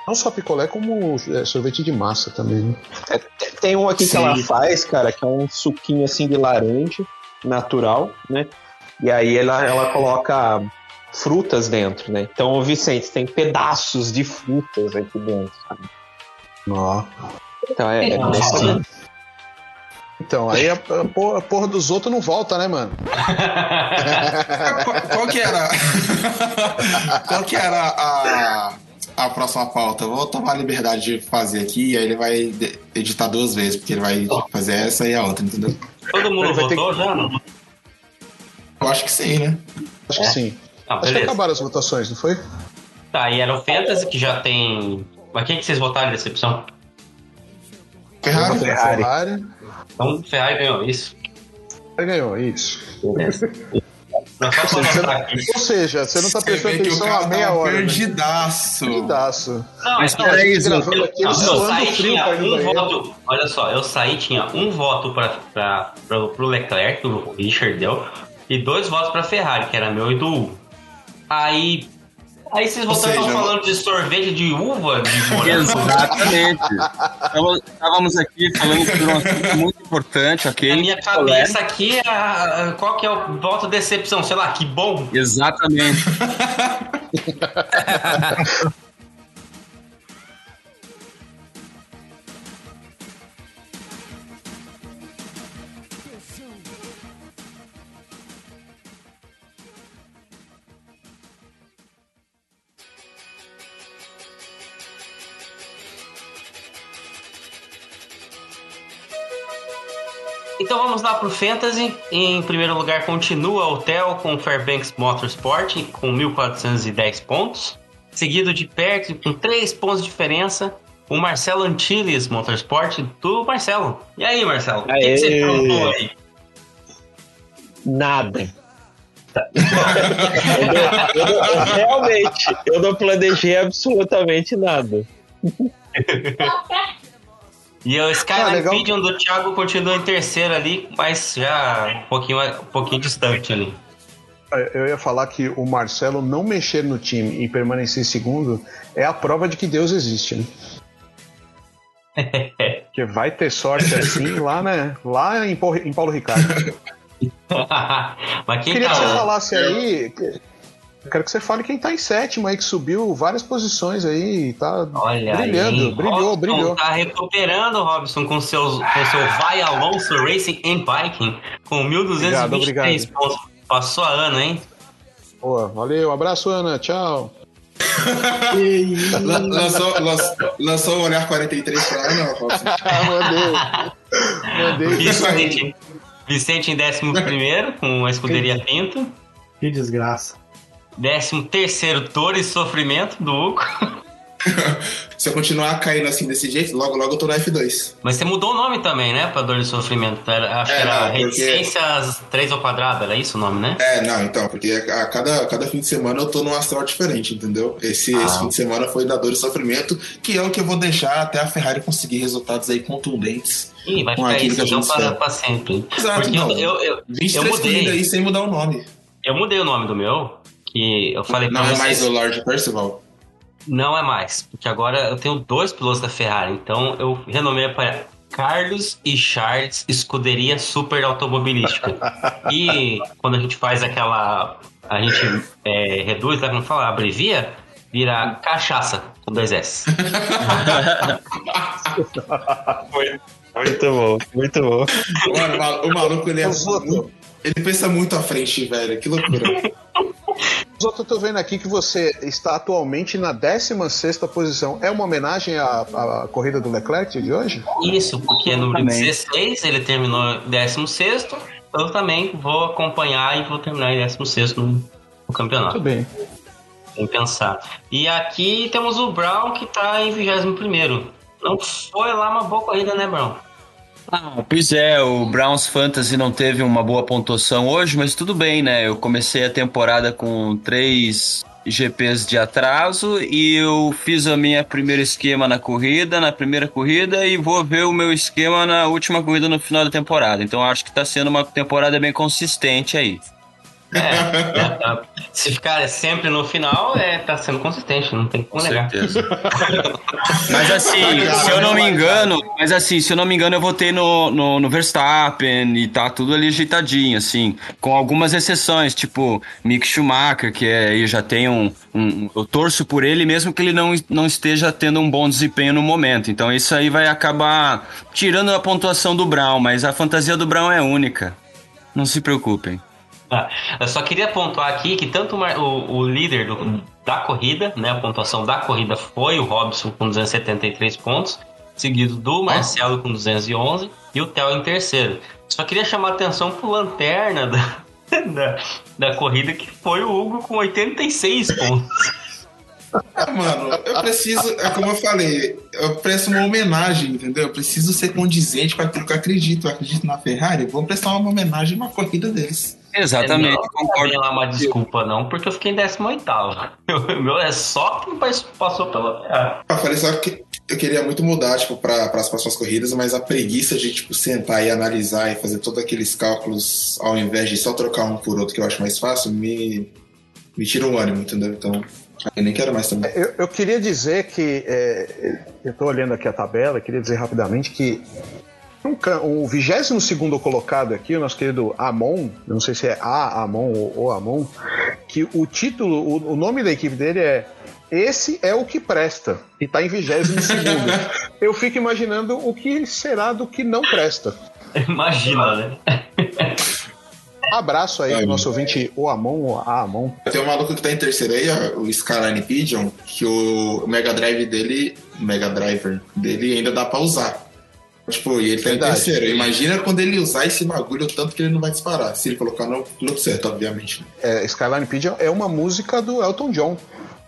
Não só picolé, como é, sorvete de massa também. Né? É, tem- um aqui que Sim. ela faz, cara, que é um suquinho assim de laranja, natural, né? E aí ela, ela coloca frutas dentro, né? Então, Vicente, tem pedaços de frutas aqui dentro, sabe? Ó. Então é, é Nossa. assim. Então, aí a, a porra, a porra dos outros não volta, né, mano? qual, qual que era. qual que era a, a próxima pauta? Eu vou tomar a liberdade de fazer aqui e aí ele vai editar duas vezes, porque ele vai fazer essa e a outra, entendeu? Todo mundo votou já? Não? Eu acho que sim, né? Acho que sim. Ah, Acho que acabaram as votações, não foi? Tá, e era o Fantasy que já tem. Mas quem que vocês votaram de decepção? Ferrari. Na Ferrari. Então Ferrari ganhou isso. Ele ganhou, isso. Beleza. Não, só pra mostrar aqui. Ou seja, você não tá Você prestando vê que o atenção cara há meia tá hora. Né? perdidaço. Perdidaço. Não, Mas não, peraí, gravando aqui, Não, ele eu saí tinha um voto. Olha só, eu saí tinha um voto pra, pra, pra, pro Leclerc, que o Richard deu, e dois votos pra Ferrari, que era meu e do Hugo. Aí. Aí vocês voltaram seja, falando de sorvete de uva, de morango. Exatamente. Estávamos- Estávamos aqui falando sobre um assunto muito importante, Na aquele. minha cabeça aqui, a- a- qual que é o voto decepção? Sei lá, que bom. Exatamente. Então vamos lá pro Fantasy. Em primeiro lugar continua o Theo com Fairbanks Motorsport com 1.410 pontos. Seguido de perto, com 3 pontos de diferença, o Marcelo Antilles Motorsport do Marcelo. E aí, Marcelo? O que, que você aprontou aí? Nada. eu, não- eu não- eu realmente, eu não planejei absolutamente nada. E o Ah, Skyline legal. Pigeon do Thiago continua em terceiro ali, mas já um pouquinho, um pouquinho distante ali. Eu ia falar que o Marcelo não mexer no time e permanecer em segundo é a prova de que Deus existe, né? Porque vai ter sorte assim lá, né? Lá em Paulo, Ricardo. mas quem Queria tá que você falasse aí. Eu quero que você fale quem tá em sétimo aí, que subiu várias posições aí, tá Olha brilhando, aí, brilhou, Robson brilhou. Tá recuperando, Robson, com, seus, com seu Vai Alonso Racing and Biking, com 1.223 Obrigado, obrigado. pontos. Passou a ano, hein? Boa, valeu, abraço, Ana, tchau. Lan- lançou, lançou, lançou o Olhar 43 pra Ana, Robson? Mandei. Mandei. Vicente, Vicente em 11 com a escuderia Pinto. Que desgraça. 13 terceiro, Dor e Sofrimento, do Hugo. Se eu continuar caindo assim desse jeito, logo logo eu tô no F2. Mas você mudou o nome também, né? Pra Dor e Sofrimento. Era- acho É, que era não, porque- Reticências 3 ao quadrado, era isso o nome, né? É, não, então, porque a cada, cada fim de semana eu tô num astral diferente, entendeu? Esse, Ah. esse fim de semana foi da dor e sofrimento, que é o que eu vou deixar até a Ferrari conseguir resultados aí contundentes. Ih, vai ficar isso então para, pra sempre. Exato, Porque eu, não. eu, eu, eu 23 corridas mudei. aí sem mudar o nome. Eu mudei o nome do meu. Que eu falei Não é vocês. mais o Lord Percival. Não é mais, porque agora eu tenho dois pilotos da Ferrari, então eu renomei para Carlos e Charles Escuderia Super Automobilística. e quando a gente faz aquela. A gente é, reduz, sabe como fala? Abrevia, vira cachaça com dois S. Muito bom, muito bom. Mano, o mal- o maluco, ele é Ele pensa muito à frente, velho. Que loucura. Zoto, eu tô vendo aqui que você está atualmente na 16ª posição. É uma homenagem à, à corrida do Leclerc de hoje? Isso, porque no número Também. 16 ele terminou em 16, eu também vou acompanhar e vou terminar em 16 no, no campeonato. Muito bem. Sem pensar. E aqui temos o Brown que tá em 21. Não foi lá uma boa corrida, né, Brown? Ah, pois é, o Browns Fantasy não teve uma boa pontuação hoje, mas tudo bem, né? Eu comecei a temporada com três GPs de atraso e eu fiz a minha primeira esquema na corrida, na primeira corrida, e vou ver o meu esquema na última corrida no final da temporada. Então acho que tá sendo uma temporada bem consistente aí. É, é, é. se ficar sempre no final, é, tá sendo consistente, não tem como negar. Mas assim, se eu não me engano, mas assim, se eu não me engano, eu votei no, no, no Verstappen e tá tudo ali ajeitadinho, assim, com algumas exceções, tipo Mick Schumacher, que é, aí já tem um, um- Eu torço por ele mesmo que ele não, não esteja tendo um bom desempenho no momento. Então isso aí vai acabar tirando a pontuação do Brown, mas a fantasia do Brown é única. Não se preocupem. Ah, eu só queria pontuar aqui que tanto o, o- líder do- da corrida, né, a pontuação da corrida foi o Robson com 273 pontos, seguido do Marcelo com 211 e o Theo em terceiro. Só queria chamar a atenção pro lanterna da, da, da corrida que foi o Hugo com 86 pontos. Ah, mano, eu preciso, é como eu falei, eu presto uma homenagem, entendeu? Eu preciso ser condizente com aquilo que eu acredito. Eu acredito na Ferrari, vou prestar uma homenagem na corrida deles. Exatamente, não, concordo. Não lá uma desculpa não, porque eu fiquei em 18 O meu é só quem passou pela. Eu falei só que eu queria muito mudar, tipo, para as próximas corridas, mas a preguiça de, tipo, sentar e analisar e fazer todos aqueles cálculos ao invés de só trocar um por outro, que eu acho mais fácil, me, me tira o ânimo, entendeu? Então, eu nem quero mais também. Eu, eu queria dizer que. é, eu estou olhando aqui a tabela, queria dizer rapidamente que. Um O 22 colocado aqui, o nosso querido Amon, não sei se é A Amon ou O Amon, que o título, o, o nome da equipe dele é Esse é o que presta, e tá em 22 Eu fico imaginando o que será do que não presta. Imagina, né? Abraço aí É, pro nosso ouvinte O Amon ou A Amon. Tem um maluco que tá em terceiro aí, o Skyline Pigeon, que o Mega Drive dele, o Mega Driver dele ainda dá pra usar. Tipo, e ele tá Verdade. em terceiro. Imagina quando ele usar esse bagulho, o tanto que ele não vai disparar. Se ele colocar no piloto certo, obviamente. É, Skyline Pigeon é uma música do Elton John.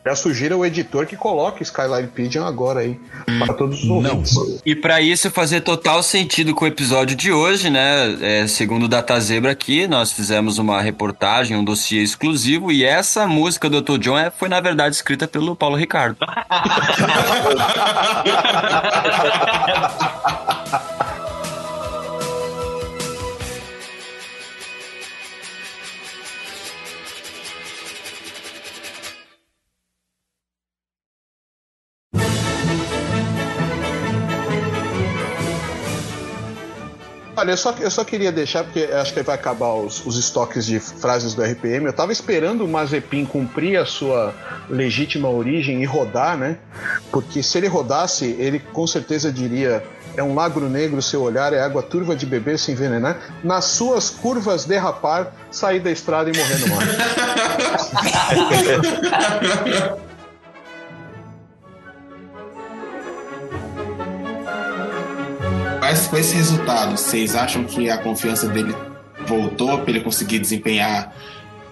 Já sugiro ao editor que coloque Skyline Pigeon agora aí para todos os ouvintes. E para isso fazer total sentido com o episódio de hoje, né? É, segundo o Data Zebra aqui, nós fizemos uma reportagem, um dossiê exclusivo, e essa música do Dr. John é, foi, na verdade, escrita pelo Paulo Ricardo. Olha, eu só, eu só queria deixar, porque acho que vai acabar os, os estoques de frases do RPM. Eu tava esperando o Mazepin cumprir a sua legítima origem e rodar, né? Porque se ele rodasse, ele com certeza diria: é um lagro negro seu olhar, é água turva de beber se envenenar. Nas suas curvas derrapar, sair da estrada e morrer no mar. Mas com esse resultado, vocês acham que a confiança dele voltou para ele conseguir desempenhar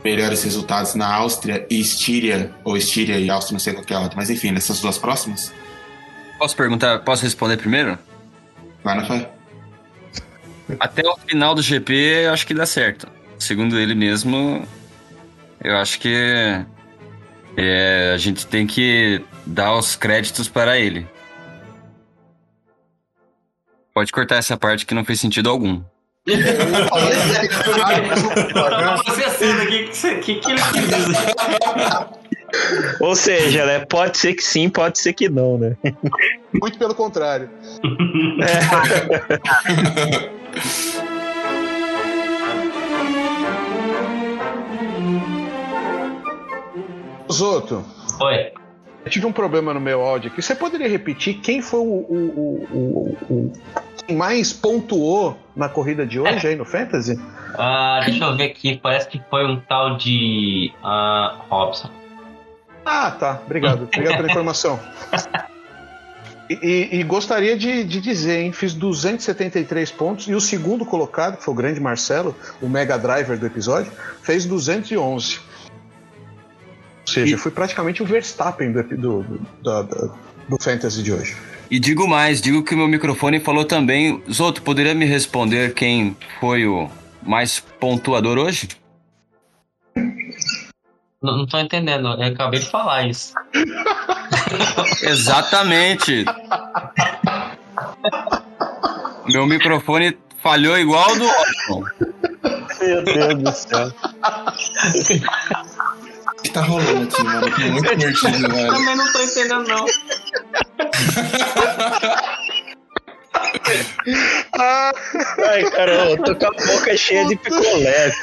melhores resultados na Áustria e Estíria, ou Estíria e Áustria, não sei qual que é a outra, mas enfim, nessas duas próximas? Posso perguntar, posso responder primeiro? Vai na fé. Até o final do GP, eu acho que dá certo. Segundo ele mesmo, eu acho que é, a gente tem que dar os créditos para ele. Pode cortar essa parte que não fez sentido algum. Ou seja, né? Pode ser que sim, pode ser que não, né? Muito pelo contrário. Zoto, Oi. Eu tive um problema no meu áudio aqui. Você poderia repetir quem foi o, o, o, o- quem mais pontuou na corrida de hoje aí no Fantasy? Ah, deixa eu ver aqui, parece que foi um tal de ah, Robson. Ah, tá. Obrigado. Obrigado pela informação. E, e- e gostaria de, de dizer, hein? Fiz 273 pontos e o segundo colocado, que foi o grande Marcelo, o mega driver do episódio, fez 211. Ou seja, E- fui praticamente o Verstappen do, do, do, da- do Fantasy de hoje. E digo mais, digo que o meu microfone falou também. Zoto, poderia me responder quem foi o mais pontuador hoje? Não, não tô entendendo, eu acabei de falar isso. Exatamente. meu microfone falhou igual do. Meu Deus do céu. Que tá rolando aqui, mano? Tô muito divertido, velho. Também não tô entendendo, não. Ai, cara, eu tô com a boca cheia de picolé.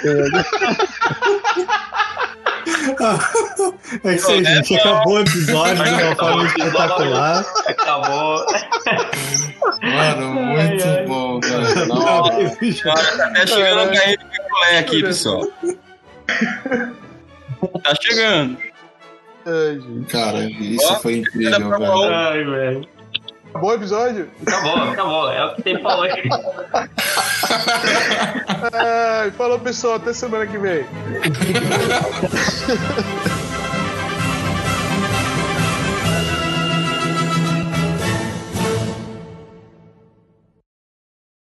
cara. É isso aí, gente. Acabou o episódio de uma forma espetacular. Acabou. Mano, muito Ai, ai. bom, velho. Nossa. Tá até chegando a ganhar de picolé aqui, pessoal. Tá chegando. Ai, gente. Cara, isso Ó, foi da incrível, velho. Ai, velho. Acabou o episódio? Acabou, acabou. É o que tem pra hoje. Ai, falou, pessoal. Até semana que vem.